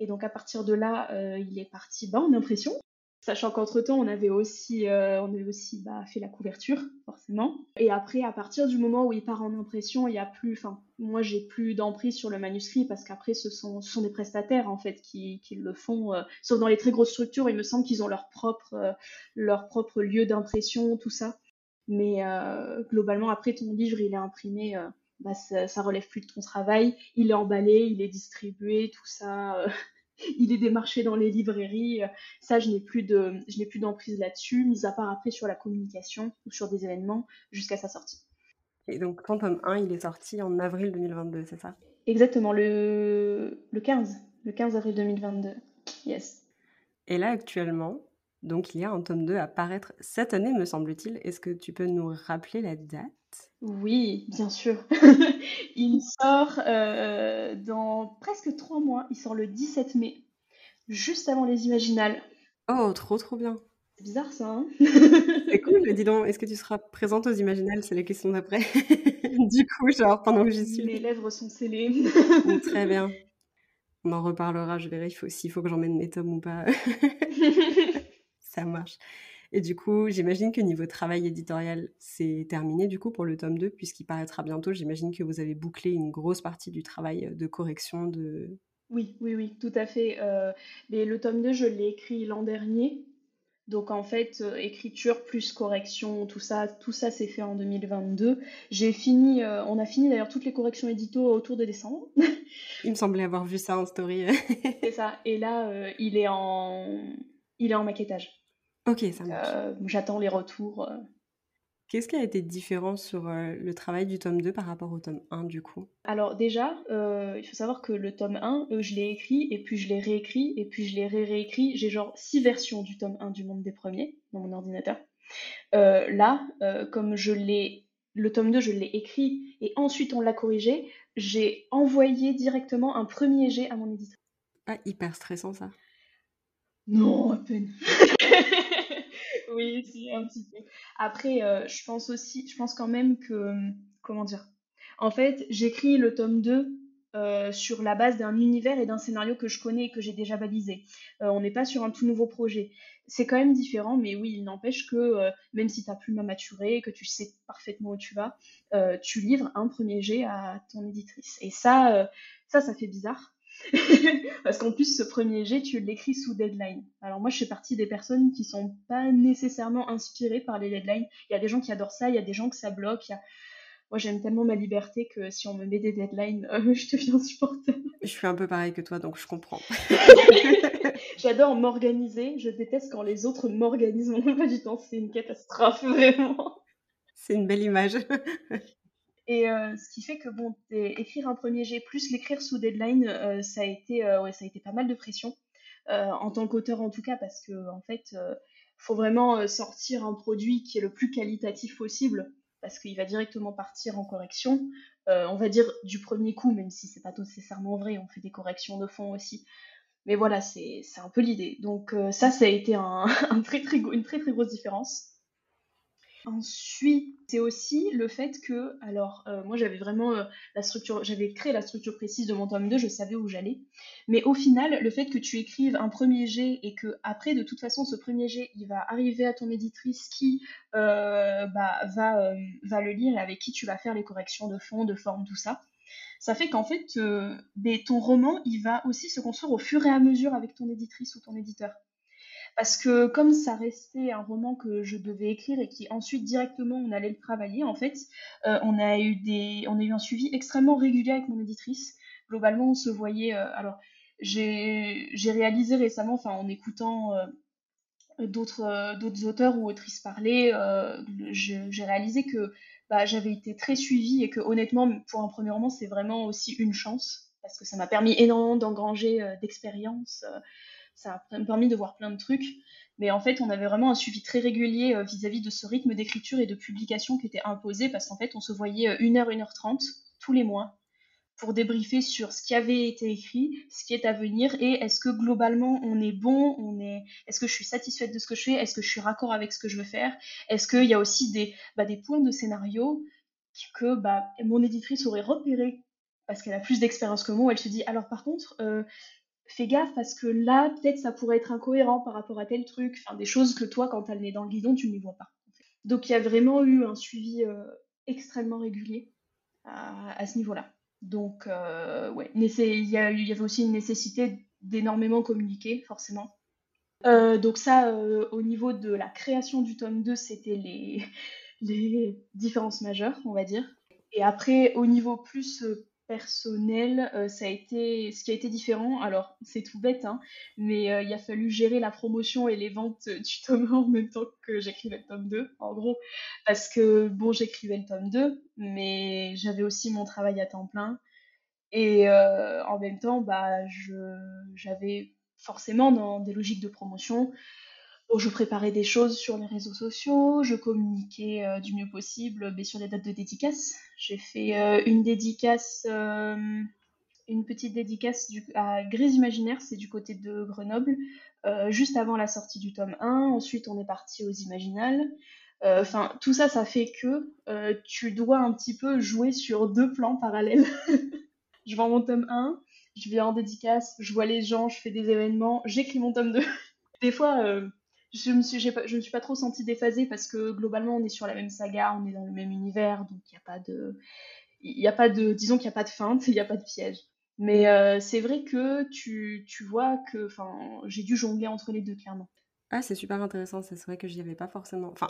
Et donc à partir de là, il est parti bas en impression. Sachant qu'entre-temps, on avait aussi, euh, on avait aussi bah, fait la couverture, forcément. Et après, à partir du moment où il part en impression, il y a plus... Enfin, moi, j'ai plus d'emprise sur le manuscrit parce qu'après, ce sont, des prestataires, en fait, qui, le font. Euh, sauf dans les très grosses structures, il me semble qu'ils ont leur propre, euh, leur propre lieu d'impression, tout ça. Mais globalement, après, ton livre, il est imprimé... Bah, ça, ça relève plus de ton travail, il est emballé, il est distribué, tout ça il est démarché dans les librairies. Ça, je n'ai plus de, je n'ai plus d'emprise là-dessus, mis à part après sur la communication ou sur des événements jusqu'à sa sortie. Et donc, ton tome 1, il est sorti en avril 2022, c'est ça? Exactement, le, le 15, le 15 avril 2022. Yes. Et là, actuellement, donc il y a un tome 2 à paraître cette année, me semble-t-il. Est-ce que tu peux nous rappeler la date? Oui, bien sûr. il sort euh, dans presque trois mois. Il sort le 17 mai, juste avant les Imaginales. Oh, trop trop bien. C'est bizarre ça, hein C'est cool. Dis donc, est-ce que tu seras présente aux Imaginales? C'est la question d'après. du coup, genre pendant que j'y suis. Mes lèvres sont scellées. Très bien. On en reparlera, je verrai s'il faut que j'emmène mes tomes ou pas. ça marche. Et du coup, j'imagine que niveau travail éditorial, c'est terminé du coup pour le tome 2, puisqu'il paraîtra bientôt. J'imagine que vous avez bouclé une grosse partie du travail de correction de... Oui, oui, oui, tout à fait. Euh, mais le tome 2, je l'ai écrit l'an dernier. Donc en fait, euh, écriture plus correction, tout ça, tout ça s'est fait en 2022. J'ai fini, euh, on a fini d'ailleurs toutes les corrections édito autour de décembre. il me semblait avoir vu ça en story. C'est ça. Et là, il est en, il est en maquettage. Ok, ça marche. Euh, j'attends les retours. Euh. Qu'est-ce qui a été différent sur euh, le travail du tome 2 par rapport au tome 1 du coup? Alors déjà, il faut savoir que le tome 1, je l'ai écrit et puis je l'ai réécrit et puis je l'ai ré-réécrit. J'ai genre six versions du tome 1 du monde des premiers dans mon ordinateur. là, comme je l'ai, le tome 2, je l'ai écrit et ensuite on l'a corrigé, j'ai envoyé directement un premier jet à mon éditeur. Ah, hyper stressant ça. Non, à peine. Après, euh, je pense aussi, je pense quand même que, euh, comment dire, en fait, j'écris le tome 2 euh, sur la base d'un univers et d'un scénario que je connais et que j'ai déjà balisé. on n'est pas sur un tout nouveau projet. C'est quand même différent, mais oui, il n'empêche que même si tu as plus maturé, que tu sais parfaitement où tu vas, tu livres un premier jet à ton éditrice. Et ça, ça, ça fait bizarre. Parce qu'en plus, ce premier jet, tu l'écris sous deadline. Alors moi, je fais partie des personnes qui sont pas nécessairement inspirées par les deadlines. Il y a des gens qui adorent ça, il y a des gens que ça bloque. Moi, j'aime tellement ma liberté que si on me met des deadlines, euh, je deviens insupportable. Je suis un peu pareil que toi, donc je comprends. J'adore m'organiser. Je déteste quand les autres m'organisent mon emploi du temps. C'est une catastrophe, vraiment. C'est une belle image. Et euh, ce qui fait que bon, écrire un premier jet plus l'écrire sous deadline, euh, ça a été, euh, ouais, ça a été pas mal de pression en tant qu'auteur en tout cas, parce que en fait, faut vraiment sortir un produit qui est le plus qualitatif possible, parce qu'il va directement partir en correction. on va dire du premier coup, même si c'est pas nécessairement vrai, on fait des corrections de fond aussi. Mais voilà, c'est un peu l'idée. Donc ça, ça a été un, très, très, une très très grosse différence. Ensuite, c'est aussi le fait que, alors, euh, moi j'avais vraiment euh, la structure, j'avais créé la structure précise de mon tome 2, je savais où j'allais. Mais au final, le fait que tu écrives un premier jet et que après, de toute façon, ce premier jet, il va arriver à ton éditrice qui euh, bah, va, va le lire avec qui tu vas faire les corrections de fond, de forme, tout ça. Ça fait qu'en fait, ton roman, il va aussi se construire au fur et à mesure avec ton éditrice ou ton éditeur. Parce que comme ça restait un roman que je devais écrire et qui ensuite directement on allait le travailler, en fait, euh, on, a eu des, on a eu un suivi extrêmement régulier avec mon éditrice. Globalement, on se voyait. Euh, alors, j'ai réalisé récemment, enfin en écoutant euh, d'autres d'autres auteurs ou autrices parler, j'ai réalisé que bah, j'avais été très suivie et que honnêtement, pour un premier roman, c'est vraiment aussi une chance parce que ça m'a permis énormément d'engranger d'expérience ça a permis de voir plein de trucs. Mais en fait, on avait vraiment un suivi très régulier euh, vis-à-vis de ce rythme d'écriture et de publication qui était imposé parce qu'en fait, on se voyait 1h, euh, 1h30 tous les mois pour débriefer sur ce qui avait été écrit, ce qui est à venir et est-ce que globalement on est bon, on est, est-ce que je suis satisfaite de ce que je fais, est-ce que je suis raccord avec ce que je veux faire, est-ce qu'il y a aussi des, bah, points de scénario que bah, mon éditrice aurait repéré? Parce qu'elle a plus d'expérience que moi, elle se dit alors par contre, euh, fais gaffe parce que là, peut-être ça pourrait être incohérent par rapport à tel truc, enfin des choses que toi, quand elle est dans le guidon, tu ne les vois pas. Donc il y a vraiment eu un suivi euh, extrêmement régulier à, ce niveau-là. Donc euh, ouais, il y, avait aussi une nécessité d'énormément communiquer, forcément. Euh, donc ça, au niveau de la création du tome 2, c'était les différences majeures, on va dire. Et après, au niveau plus personnel, euh, ça a été ce qui a été différent. Alors, c'est tout bête, hein, mais euh, il a fallu gérer la promotion et les ventes du tome 1 en même temps que j'écrivais le tome 2, en gros. Parce que, bon, j'écrivais le tome 2, mais j'avais aussi mon travail à temps plein. Et euh, en même temps, bah, j'avais forcément dans des logiques de promotion, je préparais des choses sur les réseaux sociaux, je communiquais euh, du mieux possible mais sur les dates de dédicace. J'ai fait euh, une dédicace, euh, une petite dédicace à Grise Imaginaire, c'est du côté de Grenoble, juste avant la sortie du tome 1. Ensuite, on est parti aux Imaginales. Enfin, tout ça, ça fait que tu dois un petit peu jouer sur deux plans parallèles. je vends mon tome 1, je viens en dédicace, je vois les gens, je fais des événements, j'écris mon tome 2. Des fois, je me suis, pas, je me suis pas trop sentie déphasée parce que globalement on est sur la même saga, on est dans le même univers, donc il n'y a pas de, il a pas de, disons qu'il n'y a pas de feinte, il n'y a pas de piège. Mais euh, c'est vrai que tu, tu vois que, enfin, j'ai dû jongler entre les deux clairement. Ah, c'est super intéressant. C'est vrai que j'y avais pas forcément. Enfin,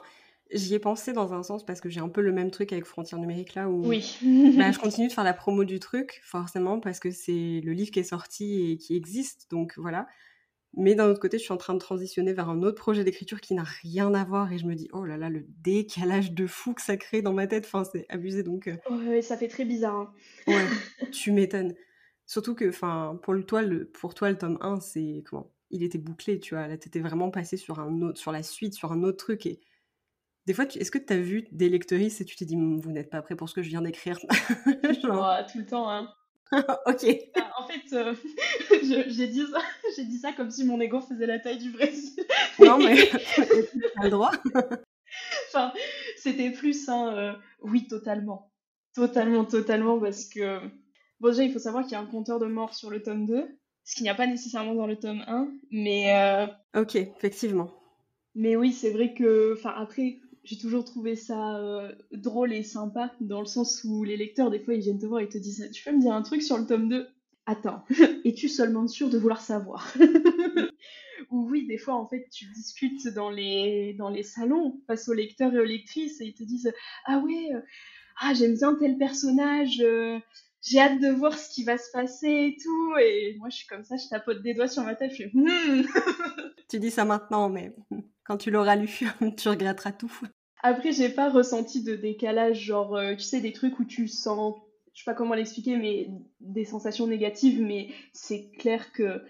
j'y ai pensé dans un sens parce que j'ai un peu le même truc avec Frontières numériques là où oui. bah, je continue de faire la promo du truc forcément parce que c'est le livre qui est sorti et qui existe. Donc voilà. Mais d'un autre côté, je suis en train de transitionner vers un autre projet d'écriture qui n'a rien à voir et je me dis, oh là là, le décalage de fou que ça crée dans ma tête, enfin, c'est abusé donc. Euh. Ouais, ça fait très bizarre. Hein. Ouais, tu m'étonnes. Surtout que, enfin, pour, le, toi, le, pour toi, le tome 1, c'est comment? Il était bouclé, tu vois. Là, t'étais vraiment passé sur, un autre, sur la suite, sur un autre truc. Et des fois, est-ce que tu as vu des lectrices et tu t'es dit, vous n'êtes pas prêt pour ce que je viens d'écrire? Genre... tout le temps, hein. ok. Bah, en fait, euh, j'ai dit ça, j'ai dit ça comme si mon ego faisait la taille du Brésil. non mais t'as le droit. enfin, c'était plus un euh, oui totalement, totalement, totalement parce que bon déjà il faut savoir qu'il y a un compteur de mort sur le tome 2, ce qu'il n'y a pas nécessairement dans le tome 1, mais. Euh, ok, effectivement. Mais oui, c'est vrai que, enfin après, j'ai toujours trouvé ça euh, drôle et sympa, dans le sens où les lecteurs, des fois, ils viennent te voir et te disent Tu peux me dire un truc sur le tome 2 Attends, es-tu seulement sûr de vouloir savoir? Ou oui, des fois, en fait, tu discutes dans les, dans les salons face aux lecteurs et aux lectrices et ils te disent Ah ouais, euh, ah, j'aime bien tel personnage, euh, j'ai hâte de voir ce qui va se passer et tout. Et moi, je suis comme ça, je tapote des doigts sur ma tête, je fais hmm. Tu dis ça maintenant, mais quand tu l'auras lu, tu regretteras tout. Après, j'ai pas ressenti de décalage, genre, euh, tu sais, des trucs où tu sens, je sais pas comment l'expliquer, mais des sensations négatives, mais c'est clair que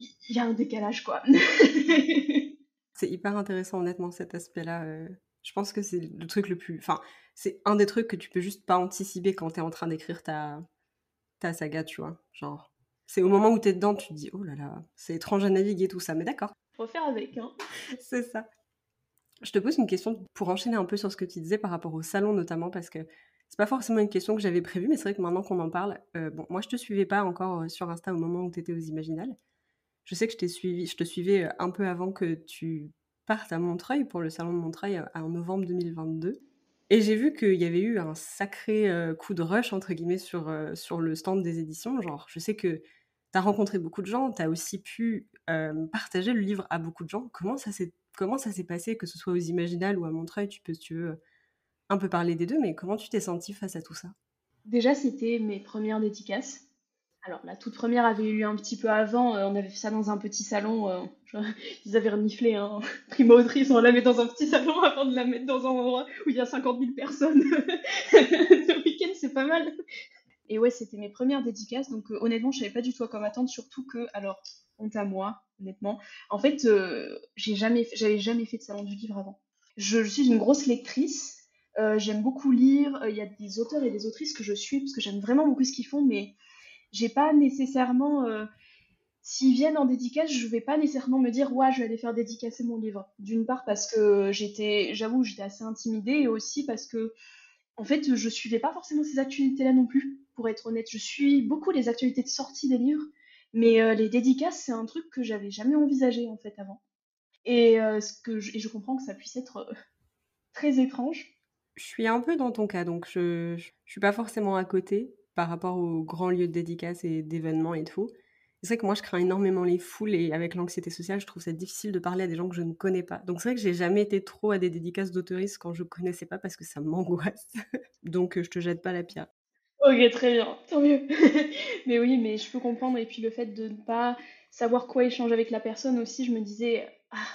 il y a un décalage, quoi. c'est hyper intéressant, honnêtement, cet aspect-là. Euh. Je pense que c'est le truc le plus. Enfin, c'est un des trucs que tu peux juste pas anticiper quand tu es en train d'écrire ta... ta saga, tu vois. Genre, C'est au moment où tu es dedans, tu te dis, oh là là, c'est étrange à naviguer tout ça, mais d'accord. Faut faire avec, hein. c'est ça. Je te pose une question pour enchaîner un peu sur ce que tu disais par rapport au salon notamment, parce que c'est pas forcément une question que j'avais prévue, mais c'est vrai que maintenant qu'on en parle, euh, bon, moi je te suivais pas encore euh, sur Insta au moment où tu étais aux Imaginales. Je sais que je, suivi, je te suivais euh, un peu avant que tu partes à Montreuil pour le salon de Montreuil en novembre 2022. Et j'ai vu qu'il y avait eu un sacré coup de rush, entre guillemets, sur, sur le stand des éditions. Genre, je sais que tu as rencontré beaucoup de gens, tu as aussi pu partager le livre à beaucoup de gens. Comment ça s'est Comment ça s'est passé, que ce soit aux Imaginales ou à Montreuil Tu peux, si tu veux, un peu parler des deux, mais comment tu t'es sentie face à tout ça? Déjà, c'était mes premières dédicaces. Alors, la toute première avait eu un petit peu avant. Euh, on avait fait ça dans un petit salon. Euh, ils avaient reniflé un hein. On la met dans un petit salon avant de la mettre dans un endroit où il y a 50 000 personnes. Le week-end, c'est pas mal. Et ouais, c'était mes premières dédicaces. Donc, euh, honnêtement, je savais pas du tout à quoi m'attendre. Surtout que, alors, honte à moi, honnêtement. En fait, euh, j'ai jamais, j'avais jamais fait de salon du livre avant. Je, suis une grosse lectrice. Euh, j'aime beaucoup lire. Euh, il y a des auteurs et des autrices que je suis parce que j'aime vraiment beaucoup ce qu'ils font, mais j'ai pas nécessairement. S'ils viennent en dédicace, je vais pas nécessairement me dire ouais, je vais aller faire dédicacer mon livre. D'une part parce que j'étais, j'avoue, j'étais assez intimidée et aussi parce que en fait, je suivais pas forcément ces actualités-là non plus. Pour être honnête, je suis beaucoup les actualités de sortie des livres, mais euh, les dédicaces, c'est un truc que j'avais jamais envisagé en fait avant. Et, euh, je, je, comprends que ça puisse être euh, très étrange. Je suis un peu dans ton cas, donc je, je, suis pas forcément à côté par rapport aux grands lieux de dédicaces et d'événements et tout. C'est vrai que moi, je crains énormément les foules et avec l'anxiété sociale, je trouve ça difficile de parler à des gens que je ne connais pas. Donc c'est vrai que j'ai jamais été trop à des dédicaces d'autoristes quand je connaissais pas parce que ça m'angoisse. Donc je te jette pas la pierre. Ok, très bien, tant mieux. mais oui, mais je peux comprendre. Et puis le fait de ne pas savoir quoi échanger avec la personne aussi, je me disais, ah,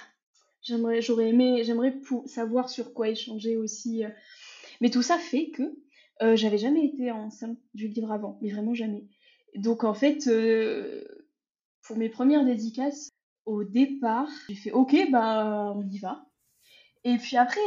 j'aimerais, j'aurais aimé, j'aimerais savoir sur quoi échanger aussi. Euh. Mais tout ça fait que euh, j'avais jamais été en du livre avant, mais vraiment jamais. Donc en fait, euh, pour mes premières dédicaces, au départ, j'ai fait ok, bah on y va. Et puis après,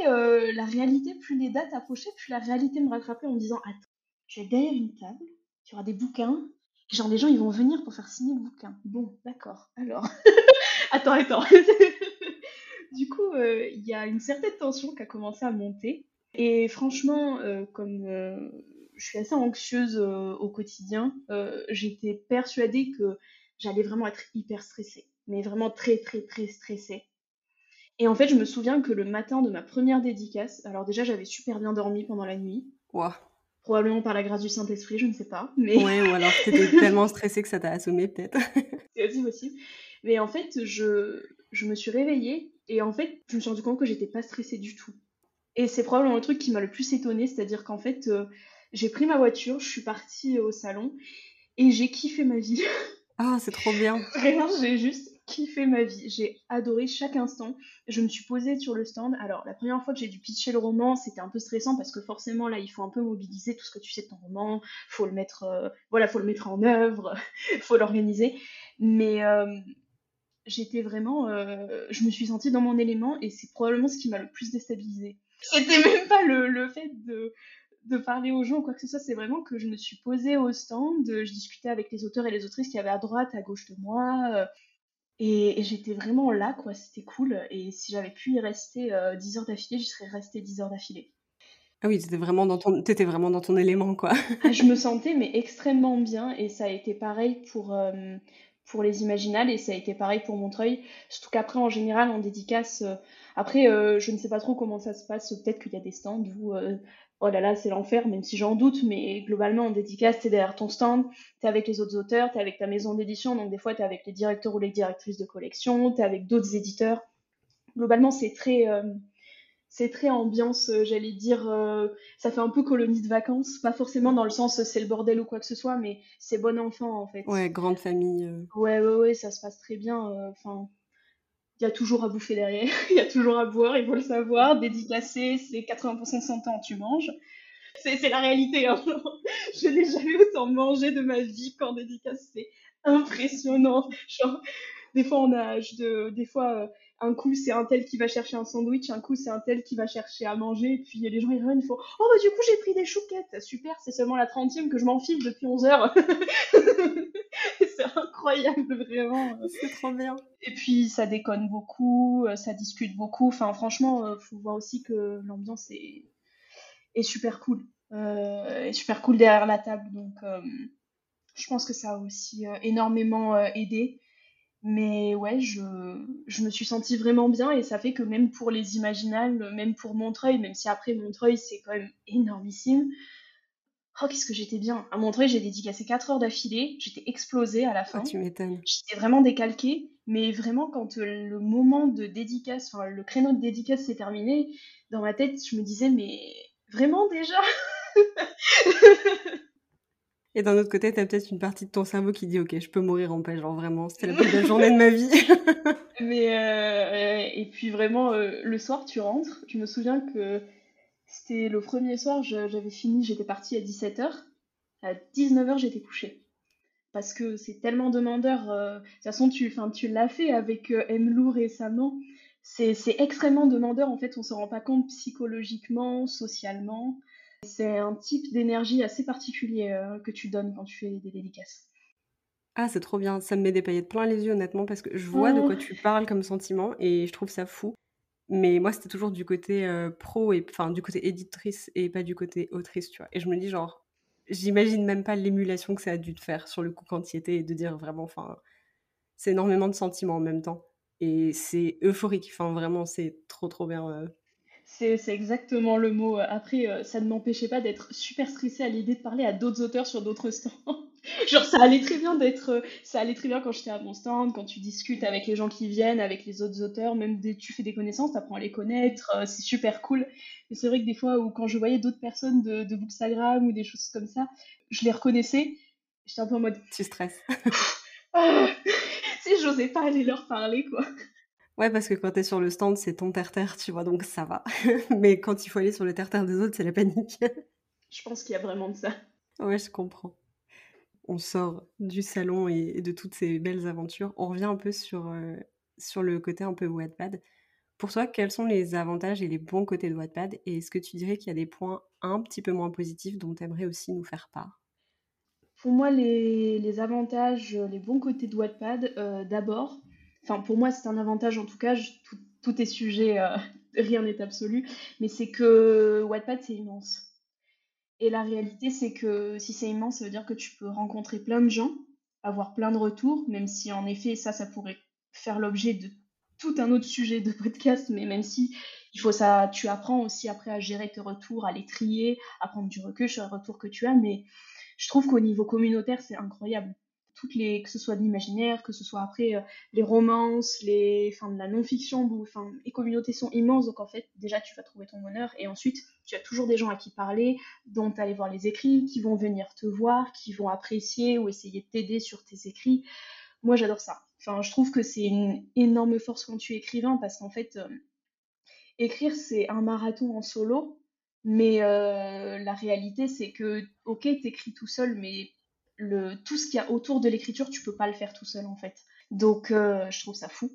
la réalité, plus les dates approchaient, plus la réalité me rattrapait en me disant attends je vais derrière une table, tu auras des bouquins, genre les gens ils vont venir pour faire signer le bouquin. Bon, d'accord, alors. attends, attends. du coup, euh, il y a une certaine tension qui a commencé à monter. Et franchement, euh, comme euh, je suis assez anxieuse au quotidien, j'étais persuadée que j'allais vraiment être hyper stressée. Mais vraiment très, très, très stressée. Et en fait, je me souviens que le matin de ma première dédicace, alors déjà j'avais super bien dormi pendant la nuit. Wow. Probablement par la grâce du Saint-Esprit, je ne sais pas. Mais... Ouais, ou alors t'étais tellement stressée que ça t'a assommé peut-être. c'est aussi possible. Mais en fait, je, je me suis réveillée et en fait, je me suis rendu compte que j'étais pas stressée du tout. Et c'est probablement le truc qui m'a le plus étonnée, c'est-à-dire qu'en fait, euh, j'ai pris ma voiture, je suis partie au salon et j'ai kiffé ma vie. Ah, c'est trop bien. Vraiment, j'ai juste kiffé ma vie. J'ai adoré chaque instant. Je me suis posée sur le stand. Alors, la première fois que j'ai dû pitcher le roman, c'était un peu stressant parce que forcément, là, il faut un peu mobiliser tout ce que tu sais de ton roman. Faut le mettre, euh, voilà, faut le mettre en œuvre. faut l'organiser. Mais euh, j'étais vraiment, euh, je me suis sentie dans mon élément et c'est probablement ce qui m'a le plus déstabilisée. C'était même pas le, le fait de, de parler aux gens ou quoi que ce soit, c'est vraiment que je me suis posée au stand, je discutais avec les auteurs et les autrices qui avaient à droite, à gauche de moi, et, j'étais vraiment là, quoi, c'était cool. Et si j'avais pu y rester 10 euh, heures d'affilée, j'y serais restée 10 heures d'affilée. Ah oui, t'étais vraiment dans ton, étais vraiment dans ton élément, quoi. Ah, je me sentais mais extrêmement bien, et ça a été pareil pour, euh, pour les Imaginales, et ça a été pareil pour Montreuil. Surtout qu'après, en général, en dédicace, euh, après, je ne sais pas trop comment ça se passe, peut-être qu'il y a des stands où oh là là, c'est l'enfer, même si j'en doute, mais globalement, en dédicace, t'es derrière ton stand, t'es avec les autres auteurs, t'es avec ta maison d'édition, donc des fois, t'es avec les directeurs ou les directrices de collection, t'es avec d'autres éditeurs. Globalement, c'est très, euh, c'est très ambiance, euh, j'allais dire, euh, ça fait un peu colonie de vacances, pas forcément dans le sens c'est le bordel ou quoi que ce soit, mais c'est bon enfant, en fait. Ouais, grande famille. Ouais, ouais, ouais, ça se passe très bien, enfin il y a toujours à bouffer derrière, il y a toujours à boire, il faut le savoir. Dédicacé, c'est 80% de son temps, tu manges. C'est la réalité. Hein. Je n'ai jamais autant mangé de ma vie qu'en dédicace. C'est impressionnant. Genre, des fois, on a de, des fois, euh, un coup, c'est un tel qui va chercher un sandwich, un coup, c'est un tel qui va chercher à manger, puis les gens, ils reviennent, ils font Oh, bah, du coup, j'ai pris des chouquettes. Super, c'est seulement la trentième que je m'enfile depuis 11 heures. c'est incroyable, vraiment. C'est trop bien. Et puis, ça déconne beaucoup, euh, ça discute beaucoup. Enfin, franchement, il faut voir aussi que l'ambiance est, est super cool. est super cool derrière la table. Donc, je pense que ça a aussi énormément aidé. Mais ouais, je, je, me suis sentie vraiment bien et ça fait que même pour les imaginales, même pour Montreuil, même si après Montreuil c'est quand même énormissime, oh qu'est-ce que j'étais bien. À Montreuil j'ai dédicacé 4 heures d'affilée, j'étais explosée à la fin. Oh, tu m'étonnes. J'étais vraiment décalquée, mais vraiment quand euh, le moment de dédicace, enfin le créneau de dédicace s'est terminé, dans ma tête je me disais mais vraiment déjà? Et d'un autre côté, tu as peut-être une partie de ton cerveau qui dit Ok, je peux mourir en paix, genre vraiment, c'était la plus belle journée de ma vie. Mais euh, et puis vraiment, euh, le soir, tu rentres. Je me souviens que c'était le premier soir, j'avais fini, j'étais partie à 17h. À 19h, j'étais couchée. Parce que c'est tellement demandeur. Euh, de toute façon, tu, tu l'as fait avec M. Lou récemment. C'est extrêmement demandeur, en fait, on se rend pas compte psychologiquement, socialement. C'est un type d'énergie assez particulier euh, que tu donnes quand tu fais des dédicaces. Ah, c'est trop bien. Ça me met des paillettes plein les yeux, honnêtement, parce que je vois de quoi tu parles comme sentiment et je trouve ça fou. Mais moi, c'était toujours du côté euh, pro et enfin du côté éditrice et pas du côté autrice, tu vois. Et je me dis genre, j'imagine même pas l'émulation que ça a dû te faire sur le coup quand y étais et de dire vraiment, enfin, c'est énormément de sentiments en même temps et c'est euphorique. Enfin, vraiment, c'est trop trop bien. Euh, c'est exactement le mot. Après, euh, ça ne m'empêchait pas d'être super stressée à l'idée de parler à d'autres auteurs sur d'autres stands. Genre, ça allait très bien d'être, euh, ça allait très bien quand j'étais à mon stand, quand tu discutes avec les gens qui viennent, avec les autres auteurs, même dès tu fais des connaissances, tu apprends à les connaître, euh, c'est super cool. Mais c'est vrai que des fois, où quand je voyais d'autres personnes de, de Bookstagram ou des choses comme ça, je les reconnaissais. J'étais un peu en mode. Tu stresses. Ah, si j'osais pas aller leur parler, quoi. Ouais, parce que quand t'es sur le stand, c'est ton terre-terre, tu vois, donc ça va. Mais quand il faut aller sur le terre-terre des autres, c'est la panique. je pense qu'il y a vraiment de ça. Ouais, je comprends. On sort du salon et de toutes ces belles aventures. On revient un peu sur, euh, sur le côté un peu Wattpad. Pour toi, quels sont les avantages et les bons côtés de Wattpad? Et est-ce que tu dirais qu'il y a des points un petit peu moins positifs dont tu aimerais aussi nous faire part? Pour moi, les, avantages, les bons côtés de Wattpad, euh, d'abord, Enfin, pour moi, c'est un avantage en tout cas. tout, est sujet, euh, rien n'est absolu. Mais c'est que Wattpad, c'est immense. Et la réalité, c'est que si c'est immense, ça veut dire que tu peux rencontrer plein de gens, avoir plein de retours, même si en effet, ça, ça pourrait faire l'objet de tout un autre sujet de podcast, mais même si il faut ça, tu apprends aussi après à gérer tes retours, à les trier, à prendre du recul sur les retours que tu as, mais je trouve qu'au niveau communautaire, c'est incroyable toutes les, que ce soit l'imaginaire, que ce soit après euh, les romances, les, enfin, de la non-fiction, enfin, les communautés sont immenses, donc en fait, déjà, tu vas trouver ton bonheur, et ensuite, tu as toujours des gens à qui parler, dont aller voir les écrits, qui vont venir te voir, qui vont apprécier ou essayer de t'aider sur tes écrits. Moi, j'adore ça. Enfin, je trouve que c'est une énorme force quand tu es écrivain, parce qu'en fait, euh, écrire, c'est un marathon en solo, mais euh, la réalité, c'est que, ok, t'écris tout seul, mais tout ce qu'il y a autour de l'écriture, tu peux pas le faire tout seul en fait. Donc euh, je trouve ça fou.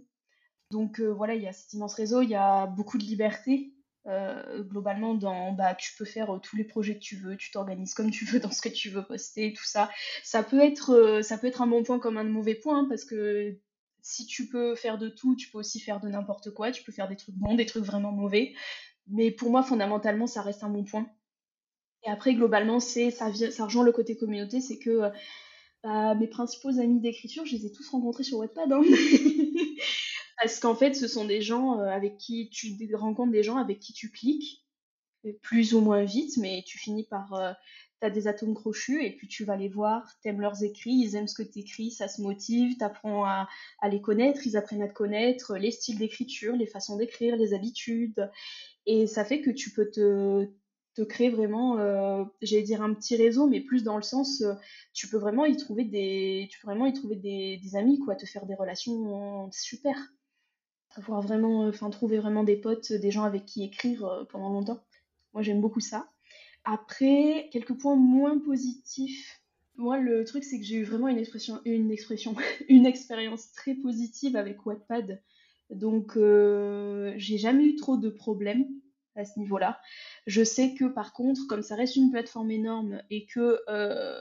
Donc euh, voilà, il y a cet immense réseau, il y a beaucoup de liberté. Euh, globalement, dans, bah, tu peux faire tous les projets que tu veux, tu t'organises comme tu veux dans ce que tu veux poster, tout ça. Ça peut être, ça peut être un bon point comme un mauvais point, hein, parce que si tu peux faire de tout, tu peux aussi faire de n'importe quoi, tu peux faire des trucs bons, des trucs vraiment mauvais. Mais pour moi, fondamentalement, ça reste un bon point. Et après, globalement, c'est ça, rejoint le côté communauté, c'est que euh, bah, mes principaux amis d'écriture, je les ai tous rencontrés sur Wattpad. Hein. Parce qu'en fait, ce sont des gens euh, avec qui tu rencontres des gens avec qui tu cliques, plus ou moins vite, mais tu finis par. Euh, tu as des atomes crochus et puis tu vas les voir, t'aimes leurs écrits, ils aiment ce que tu écris, ça se motive, t'apprends à, à les connaître, ils apprennent à te connaître, les styles d'écriture, les façons d'écrire, les habitudes. Et ça fait que tu peux te, te créer vraiment, euh, j'allais dire un petit réseau, mais plus dans le sens, euh, tu peux vraiment y trouver des, tu peux vraiment y trouver des, amis, quoi, te faire des relations super, avoir vraiment, enfin trouver vraiment des potes, des gens avec qui écrire euh, pendant longtemps. Moi, j'aime beaucoup ça. Après, quelques points moins positifs. Moi, le truc, c'est que j'ai eu vraiment une expression, une expérience très positive avec Wattpad. Donc, j'ai jamais eu trop de problèmes à ce niveau-là. Je sais que par contre, comme ça reste une plateforme énorme et que euh,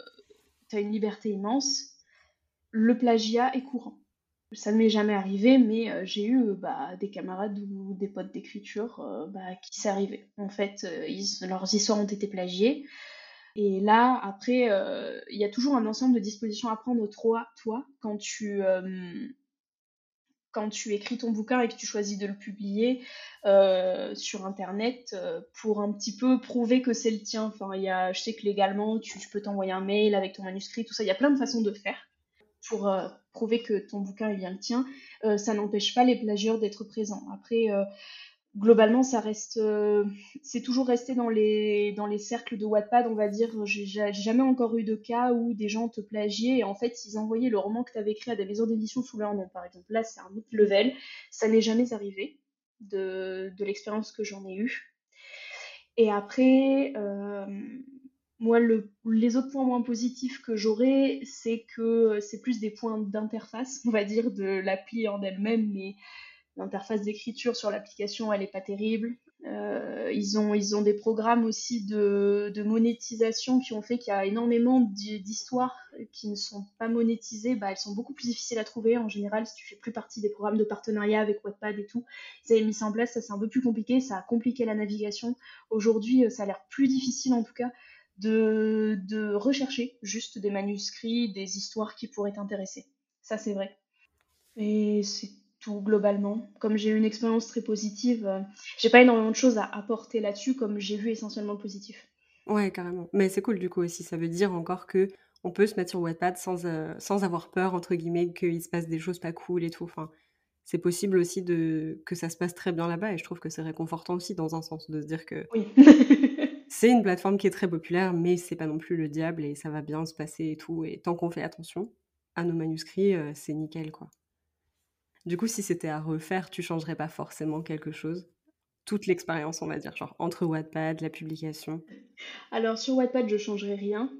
tu as une liberté immense, le plagiat est courant. Ça ne m'est jamais arrivé, mais j'ai eu bah, des camarades ou des potes d'écriture bah, qui s'est. En fait, leurs histoires ont été plagiées. Et là, après, il y a toujours un ensemble de dispositions à prendre toi, toi quand tu quand tu écris ton bouquin et que tu choisis de le publier euh, sur internet euh, pour un petit peu prouver que c'est le tien. Enfin, y a, je sais que légalement, tu, peux t'envoyer un mail avec ton manuscrit, tout ça. Il y a plein de façons de faire pour euh, prouver que ton bouquin est bien le tien. ça n'empêche pas les plagieurs d'être présents. Après, globalement, ça reste, euh, c'est toujours resté dans les, dans les cercles de Wattpad, on va dire. J'ai jamais encore eu de cas où des gens te plagiaient et en fait, ils envoyaient le roman que tu avais écrit à des maisons d'édition sous leur nom, par exemple. Là, c'est un autre level. Ça n'est jamais arrivé de, de l'expérience que j'en ai eue. Et après, euh, moi, le, les autres points moins positifs que j'aurais, c'est que c'est plus des points d'interface, on va dire, de l'appli en elle-même, mais L'interface d'écriture sur l'application, elle n'est pas terrible. Euh, ils, ont, ils ont des programmes aussi de, monétisation qui ont fait qu'il y a énormément d'histoires qui ne sont pas monétisées. Bah, elles sont beaucoup plus difficiles à trouver. En général, si tu fais plus partie des programmes de partenariat avec Wattpad et tout, ils avaient mis ça en place. Ça, c'est un peu plus compliqué. Ça a compliqué la navigation. Aujourd'hui, euh, ça a l'air plus difficile en tout cas de, de rechercher juste des manuscrits, des histoires qui pourraient t'intéresser. Ça, c'est vrai. Et c'est tout globalement. Comme j'ai eu une expérience très positive, euh, j'ai pas énormément de choses à apporter là-dessus, comme j'ai vu essentiellement le positif. Ouais, carrément. Mais c'est cool du coup aussi. Ça veut dire encore que on peut se mettre sur Wattpad sans, euh, sans avoir peur, entre guillemets, qu'il se passe des choses pas cool et tout. Enfin, c'est possible aussi de, que ça se passe très bien là-bas et je trouve que c'est réconfortant aussi dans un sens de se dire que oui. c'est une plateforme qui est très populaire, mais c'est pas non plus le diable et ça va bien se passer et tout. Et tant qu'on fait attention à nos manuscrits, euh, c'est nickel quoi. Du coup, si c'était à refaire, tu changerais pas forcément quelque chose? Toute l'expérience, on va dire, genre entre Wattpad, la publication Alors, sur Wattpad, je changerais rien.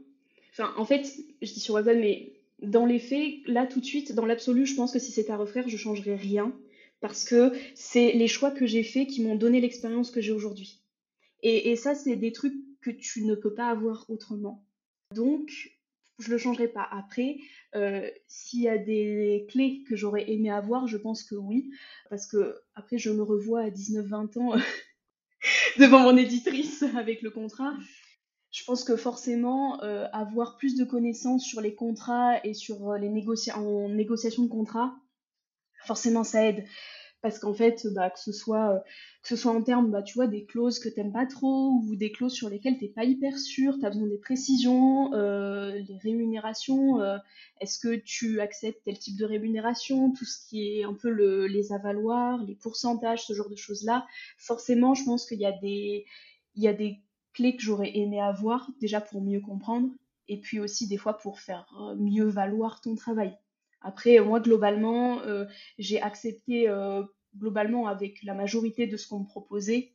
Enfin, en fait, je dis sur Wattpad, mais dans les faits, là, tout de suite, dans l'absolu, je pense que si c'était à refaire, je changerais rien. Parce que c'est les choix que j'ai faits qui m'ont donné l'expérience que j'ai aujourd'hui. Et, et ça, c'est des trucs que tu ne peux pas avoir autrement. Donc, je le changerai pas. Après, euh, s'il y a des clés que j'aurais aimé avoir, je pense que oui. Parce que après, je me revois à 19-20 ans devant mon éditrice avec le contrat. Je pense que forcément, euh, avoir plus de connaissances sur les contrats et sur les négociations en négociation de contrats, forcément ça aide parce qu'en fait, bah, que ce soit euh, que ce soit en termes, bah, tu des clauses que t'aimes pas trop ou des clauses sur lesquelles t'es pas hyper sûr, t'as besoin des précisions, euh, les rémunérations, euh, est-ce que tu acceptes tel type de rémunération, tout ce qui est un peu le, les avaloirs, les pourcentages, ce genre de choses-là. Forcément, je pense qu'il des y a des clés que j'aurais aimé avoir déjà pour mieux comprendre et puis aussi des fois pour faire mieux valoir ton travail. Après, moi, globalement, euh, j'ai accepté euh, globalement avec la majorité de ce qu'on me proposait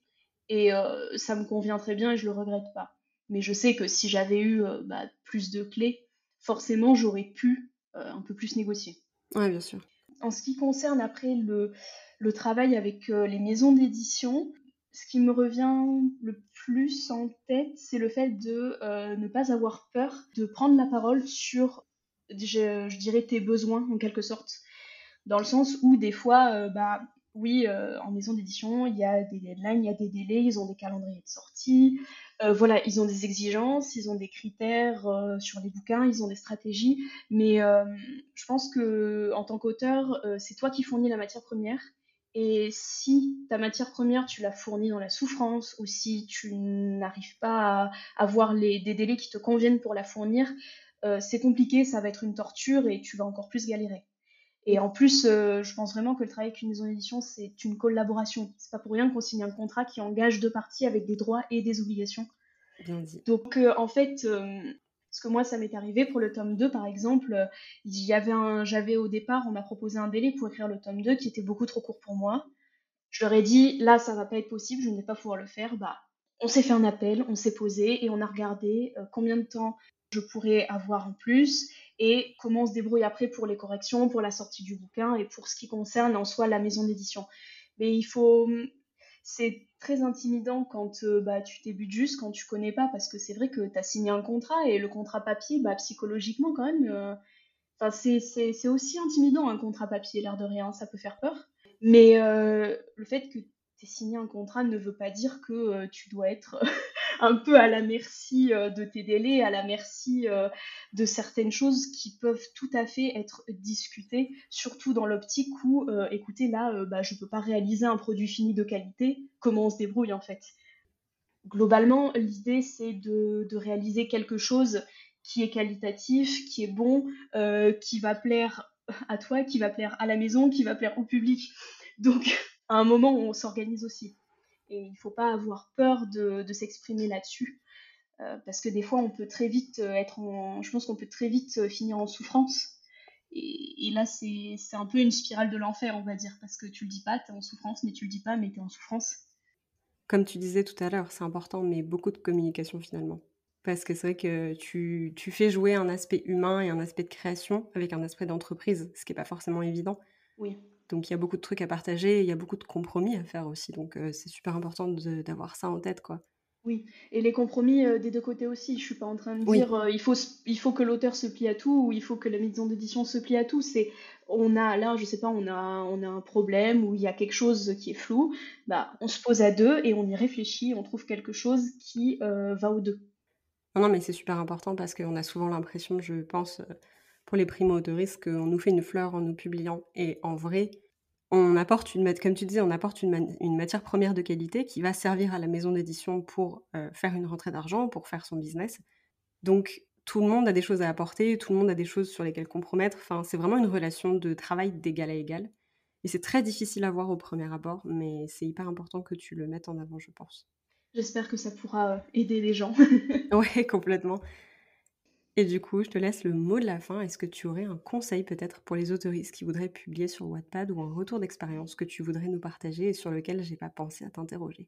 et euh, ça me convient très bien et je le regrette pas. Mais je sais que si j'avais eu bah, plus de clés, forcément, j'aurais pu un peu plus négocier. Oui, bien sûr. En ce qui concerne après le, le travail avec les maisons d'édition, ce qui me revient le plus en tête, c'est le fait de ne pas avoir peur de prendre la parole sur je, dirais, tes besoins en quelque sorte. Dans le sens où des fois, euh, bah oui, euh, en maison d'édition, il y a des deadlines, il y a des délais, ils ont des calendriers de sortie, euh, voilà, ils ont des exigences, ils ont des critères sur les bouquins, ils ont des stratégies, mais je pense que en tant qu'auteur, c'est toi qui fournis la matière première. Et si ta matière première, tu la fournis dans la souffrance, ou si tu n'arrives pas à avoir les, des délais qui te conviennent pour la fournir, euh, c'est compliqué, ça va être une torture et tu vas encore plus galérer. Et en plus, euh, je pense vraiment que le travail avec une maison d'édition, c'est une collaboration. C'est pas pour rien qu'on signe un contrat qui engage deux parties avec des droits et des obligations. Donc, euh, en fait, ce que moi, ça m'est arrivé pour le tome 2, par exemple, il y avait un, j'avais au départ, on m'a proposé un délai pour écrire le tome 2 qui était beaucoup trop court pour moi. Je leur ai dit, là, ça va pas être possible, je ne vais pas pouvoir le faire. Bah, on s'est fait un appel, on s'est posé et on a regardé combien de temps je pourrais avoir en plus et comment on se débrouille après pour les corrections, pour la sortie du bouquin et pour ce qui concerne en soi la maison d'édition. Mais il faut. C'est très intimidant quand euh, bah, tu débutes juste, quand tu connais pas, parce que c'est vrai que tu as signé un contrat et le contrat papier, bah, psychologiquement, quand même, euh, Enfin, c'est aussi intimidant un contrat papier, l'air de rien, ça peut faire peur. Mais euh, le fait que tu aies signé un contrat ne veut pas dire que tu dois être un peu à la merci euh, de tes délais, à la merci de certaines choses qui peuvent tout à fait être discutées, surtout dans l'optique où, écoutez, là, bah, je ne peux pas réaliser un produit fini de qualité, comment on se débrouille en fait? Globalement, l'idée c'est de, réaliser quelque chose qui est qualitatif, qui est bon, euh, qui va plaire à toi, qui va plaire à la maison, qui va plaire au public. Donc, à un moment, on s'organise aussi. Et il ne faut pas avoir peur de, s'exprimer là-dessus. Euh, parce que des fois, on peut très vite euh, être en. Je pense qu'on peut très vite finir en souffrance. Et, là, c'est un peu une spirale de l'enfer, on va dire. Parce que tu le dis pas, tu es en souffrance, mais tu le dis pas, mais tu es en souffrance. Comme tu disais tout à l'heure, c'est important, mais beaucoup de communication finalement. Parce que c'est vrai que tu, tu, fais jouer un aspect humain et un aspect de création avec un aspect d'entreprise, ce qui n'est pas forcément évident. Oui. Donc il y a beaucoup de trucs à partager, il y a beaucoup de compromis à faire aussi. Donc euh, c'est super important d'avoir ça en tête, quoi. Oui, et les compromis euh, des deux côtés aussi. Je suis pas en train de dire euh, il faut il faut que l'auteur se plie à tout ou il faut que la maison d'édition se plie à tout. C'est on a là, je sais pas, on a on a un problème ou il y a quelque chose qui est flou. Bah on se pose à deux et on y réfléchit, on trouve quelque chose qui va aux deux. Non, mais c'est super important parce qu'on a souvent l'impression, je pense, euh, pour les primo-autoristes, qu'on nous fait une fleur en nous publiant. Et en vrai, on apporte une, comme tu disais, on apporte une, matière première de qualité qui va servir à la maison d'édition pour euh, faire une rentrée d'argent, pour faire son business. Donc, tout le monde a des choses à apporter, tout le monde a des choses sur lesquelles compromettre. Enfin, c'est vraiment une relation de travail d'égal à égal. Et c'est très difficile à voir au premier abord, mais c'est hyper important que tu le mettes en avant, je pense. J'espère que ça pourra euh, aider les gens. ouais, complètement. Et du coup, je te laisse le mot de la fin. Est-ce que tu aurais un conseil peut-être pour les autoristes qui voudraient publier sur Wattpad ou un retour d'expérience que tu voudrais nous partager et sur lequel j'ai pas pensé à t'interroger?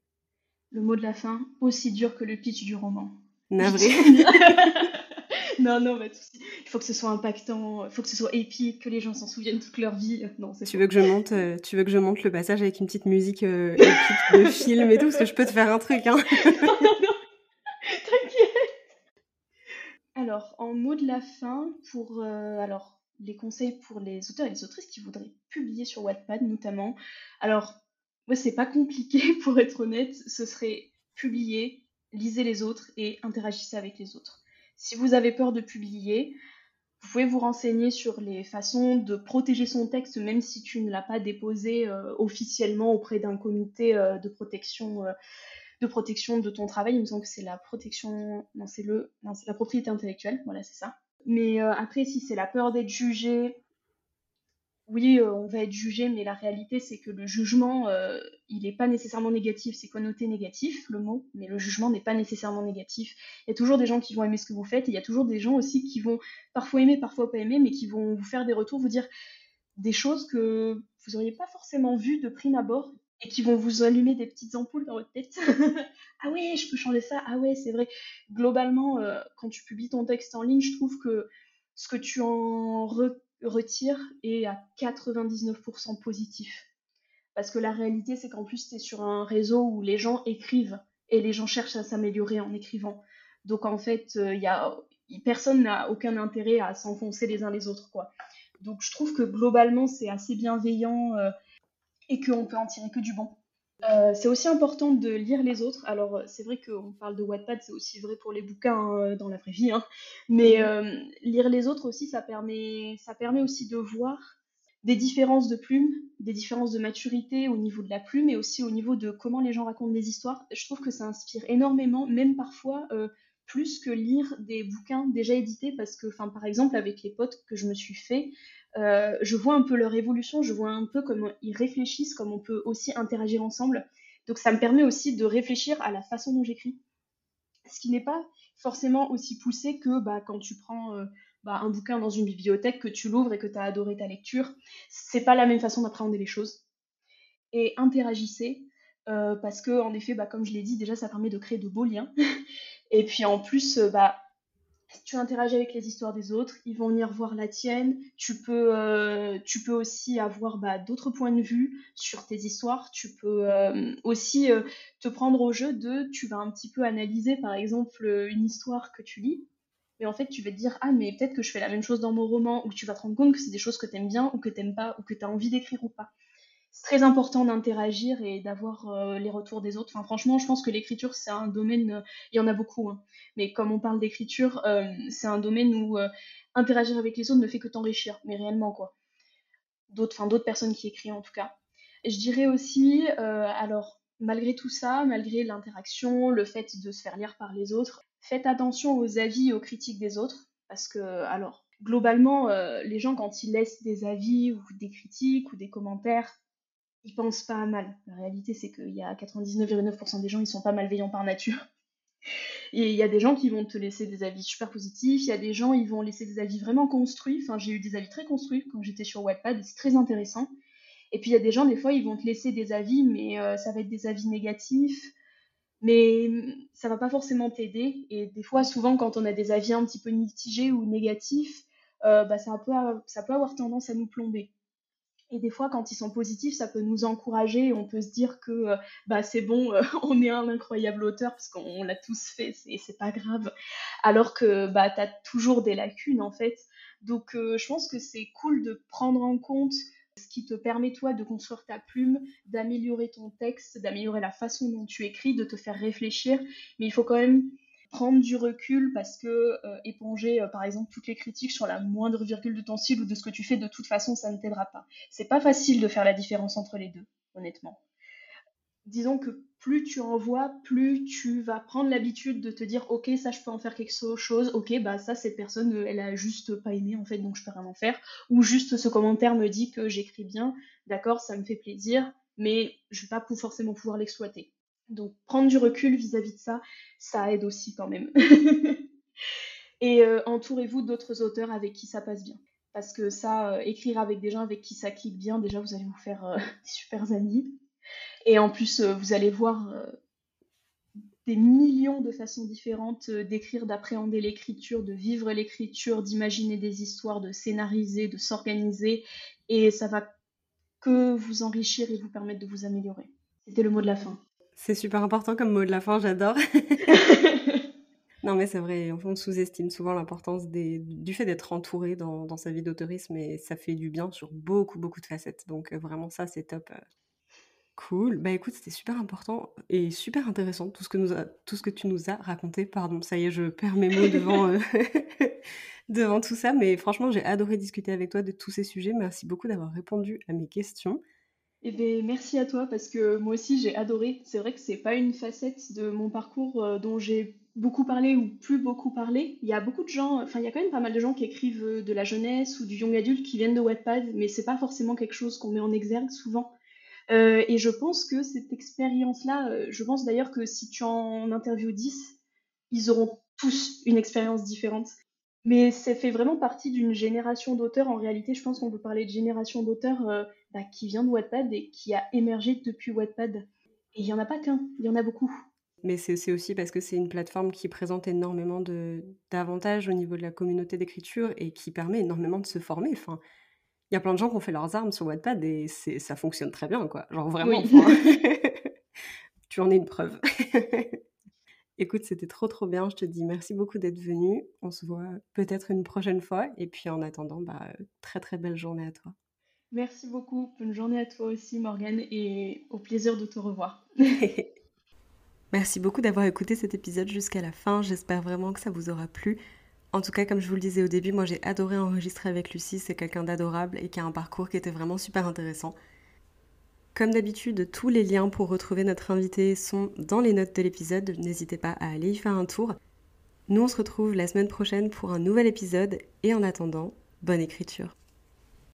Le mot de la fin, aussi dur que le pitch du roman. Navré. non, non, il faut que ce soit impactant, il faut que ce soit épique, que les gens s'en souviennent toute leur vie. Non, tu veux que je monte, euh, tu veux que je monte le passage avec une petite musique euh, épique de film et tout, parce que je peux te faire un truc, hein. non, non, non, t'inquiète. En mot de la fin, pour euh, alors les conseils pour les auteurs et les autrices qui voudraient publier sur Wattpad notamment. Alors, moi, c'est pas compliqué pour être honnête. Ce serait publier, lisez les autres et interagissez avec les autres. Si vous avez peur de publier, vous pouvez vous renseigner sur les façons de protéger son texte, même si tu ne l'as pas déposé euh, officiellement auprès d'un comité euh, de protection de protection de ton travail. Il me semble que c'est la protection, non c'est le, la propriété intellectuelle. Voilà, c'est ça. Mais après, si c'est la peur d'être jugé, oui, euh, on va être jugé, mais la réalité, c'est que le jugement, euh, il n'est pas nécessairement négatif, c'est connoté négatif, le mot, mais le jugement n'est pas nécessairement négatif. Il y a toujours des gens qui vont aimer ce que vous faites, et il y a toujours des gens aussi qui vont parfois aimer, parfois pas aimer, mais qui vont vous faire des retours, vous dire des choses que vous n'auriez pas forcément vues de prime abord, et qui vont vous allumer des petites ampoules dans votre tête. ah oui, je peux changer ça, ah ouais, c'est vrai. Globalement, euh, quand tu publies ton texte en ligne, je trouve que ce que tu en retire est à 99% positif. Parce que la réalité, c'est qu'en plus, tu es sur un réseau où les gens écrivent et les gens cherchent à s'améliorer en écrivant. Donc en fait, euh, y a, personne n'a aucun intérêt à s'enfoncer les uns les autres. quoi. Donc je trouve que globalement, c'est assez bienveillant euh, et qu'on peut en tirer que du bon. Euh, c'est aussi important de lire les autres. Alors, euh, c'est vrai qu'on parle de Wattpad, c'est aussi vrai pour les bouquins hein, dans la vraie vie. Hein. Mais euh, lire les autres aussi, ça permet, ça permet aussi de voir des différences de plumes, des différences de maturité au niveau de la plume et aussi au niveau de comment les gens racontent des histoires. Je trouve que ça inspire énormément, même parfois plus que lire des bouquins déjà édités, parce que, par exemple, avec les potes que je me suis fait, euh, je vois un peu leur évolution, je vois un peu comment ils réfléchissent, comment on peut aussi interagir ensemble. Donc ça me permet aussi de réfléchir à la façon dont j'écris. Ce qui n'est pas forcément aussi poussé que bah, quand tu prends euh, bah, un bouquin dans une bibliothèque, que tu l'ouvres et que tu as adoré ta lecture. C'est pas la même façon d'appréhender les choses. Et interagissez, euh, parce que en effet, bah, comme je l'ai dit, déjà ça permet de créer de beaux liens. et puis en plus, tu interagis avec les histoires des autres, ils vont venir voir la tienne. Tu peux, euh, aussi avoir bah, d'autres points de vue sur tes histoires. Tu peux euh, aussi euh, te prendre au jeu de, tu vas un petit peu analyser par exemple une histoire que tu lis mais en fait, tu vas te dire, ah, mais peut-être que je fais la même chose dans mon roman, ou tu vas te rendre compte que c'est des choses que tu aimes bien, ou que tu n'aimes pas, ou que tu as envie d'écrire ou pas. C'est très important d'interagir et d'avoir euh, les retours des autres. Enfin, franchement, je pense que l'écriture, c'est un domaine, euh, il y en a beaucoup, hein. mais comme on parle d'écriture, euh, c'est un domaine où interagir avec les autres ne fait que t'enrichir, mais réellement, quoi. D'autres, enfin, d'autres personnes qui écrivent, en tout cas. Je dirais aussi, alors, malgré tout ça, malgré l'interaction, le fait de se faire lire par les autres, faites attention aux avis et aux critiques des autres, parce que, alors, globalement, les gens, quand ils laissent des avis ou des critiques ou des commentaires, ils pensent pas à mal. La réalité, c'est qu'il y a 99,9% des gens, ils sont pas malveillants par nature. Et il y a des gens qui vont te laisser des avis super positifs, il y a des gens, ils vont laisser des avis vraiment construits. Enfin, j'ai eu des avis très construits quand j'étais sur Wattpad, c'est très intéressant. Et puis il y a des gens, des fois, ils vont te laisser des avis, mais euh, ça va être des avis négatifs, mais ça va pas forcément t'aider. Et des fois, souvent, quand on a des avis un petit peu mitigés ou négatifs, euh, bah, ça peut avoir tendance à nous plomber. Et des fois, quand ils sont positifs, ça peut nous encourager. On peut se dire que euh, bah, c'est bon, on est un incroyable auteur parce qu'on l'a tous fait, et c'est pas grave. Alors que bah, tu as toujours des lacunes en fait. Donc je pense que c'est cool de prendre en compte ce qui te permet toi de construire ta plume, d'améliorer ton texte, d'améliorer la façon dont tu écris, de te faire réfléchir. Mais il faut quand même prendre du recul parce que euh, éponger euh, par exemple toutes les critiques sur la moindre virgule de ton style ou de ce que tu fais de toute façon ça ne t'aidera pas. C'est pas facile de faire la différence entre les deux, honnêtement disons que plus tu envoies, plus tu vas prendre l'habitude de te dire ok ça je peux en faire quelque chose, ok bah ça cette personne euh, elle a juste pas aimé en fait donc je peux rien en faire, ou juste ce commentaire me dit que j'écris bien, d'accord ça me fait plaisir, mais je vais pas forcément pouvoir l'exploiter. Donc prendre du recul vis-à-vis de ça, ça aide aussi quand même. Et euh, entourez-vous d'autres auteurs avec qui ça passe bien. Parce que ça, euh, écrire avec des gens avec qui ça clique bien, déjà vous allez vous faire des super amis. Et en plus, euh, vous allez voir euh, des millions de façons différentes euh, d'écrire, d'appréhender l'écriture, de vivre l'écriture, d'imaginer des histoires, de scénariser, de s'organiser. Et ça va que vous enrichir et vous permettre de vous améliorer. C'était le mot de la fin. C'est super important comme mot de la fin, j'adore. non mais c'est vrai, on sous-estime souvent l'importance du fait d'être entouré dans, dans, sa vie d'autorisme et ça fait du bien sur beaucoup beaucoup de facettes. Donc vraiment ça c'est top. Cool. Bah écoute, c'était super important et super intéressant tout ce que, nous tout ce que tu nous as raconté. Pardon, ça y est, je perds mes mots devant, euh, devant tout ça. Mais franchement, j'ai adoré discuter avec toi de tous ces sujets. Merci beaucoup d'avoir répondu à mes questions. Eh bien, merci à toi parce que moi aussi j'ai adoré. C'est vrai que c'est pas une facette de mon parcours euh, dont j'ai beaucoup parlé ou plus beaucoup parlé. Il y a beaucoup de gens, enfin il y a quand même pas mal de gens qui écrivent euh, de la jeunesse ou du young adulte qui viennent de Wattpad, mais c'est pas forcément quelque chose qu'on met en exergue souvent. Euh, et je pense que cette expérience-là, je pense d'ailleurs que si tu en interviews 10, ils auront tous une expérience différente. Mais ça fait vraiment partie d'une génération d'auteurs. En réalité, je pense qu'on peut parler de génération d'auteurs euh, bah, qui vient de Wattpad et qui a émergé depuis Wattpad. Et il n'y en a pas qu'un, il y en a beaucoup. Mais c'est aussi parce que c'est une plateforme qui présente énormément d'avantages au niveau de la communauté d'écriture et qui permet énormément de se former. Enfin, il y a plein de gens qui ont fait leurs armes sur Wattpad et ça fonctionne très bien, quoi. Genre vraiment, tu en es une preuve. Écoute, c'était trop trop bien. Je te dis merci beaucoup d'être venu. On se voit peut-être une prochaine fois. Et puis en attendant, bah, très très belle journée à toi. Merci beaucoup. Bonne journée à toi aussi, Morgane, et au plaisir de te revoir. merci beaucoup d'avoir écouté cet épisode jusqu'à la fin. J'espère vraiment que ça vous aura plu. En tout cas, comme je vous le disais au début, moi j'ai adoré enregistrer avec Lucie, c'est quelqu'un d'adorable et qui a un parcours qui était vraiment super intéressant. Comme d'habitude, tous les liens pour retrouver notre invité sont dans les notes de l'épisode, n'hésitez pas à aller y faire un tour. Nous on se retrouve la semaine prochaine pour un nouvel épisode et en attendant, bonne écriture.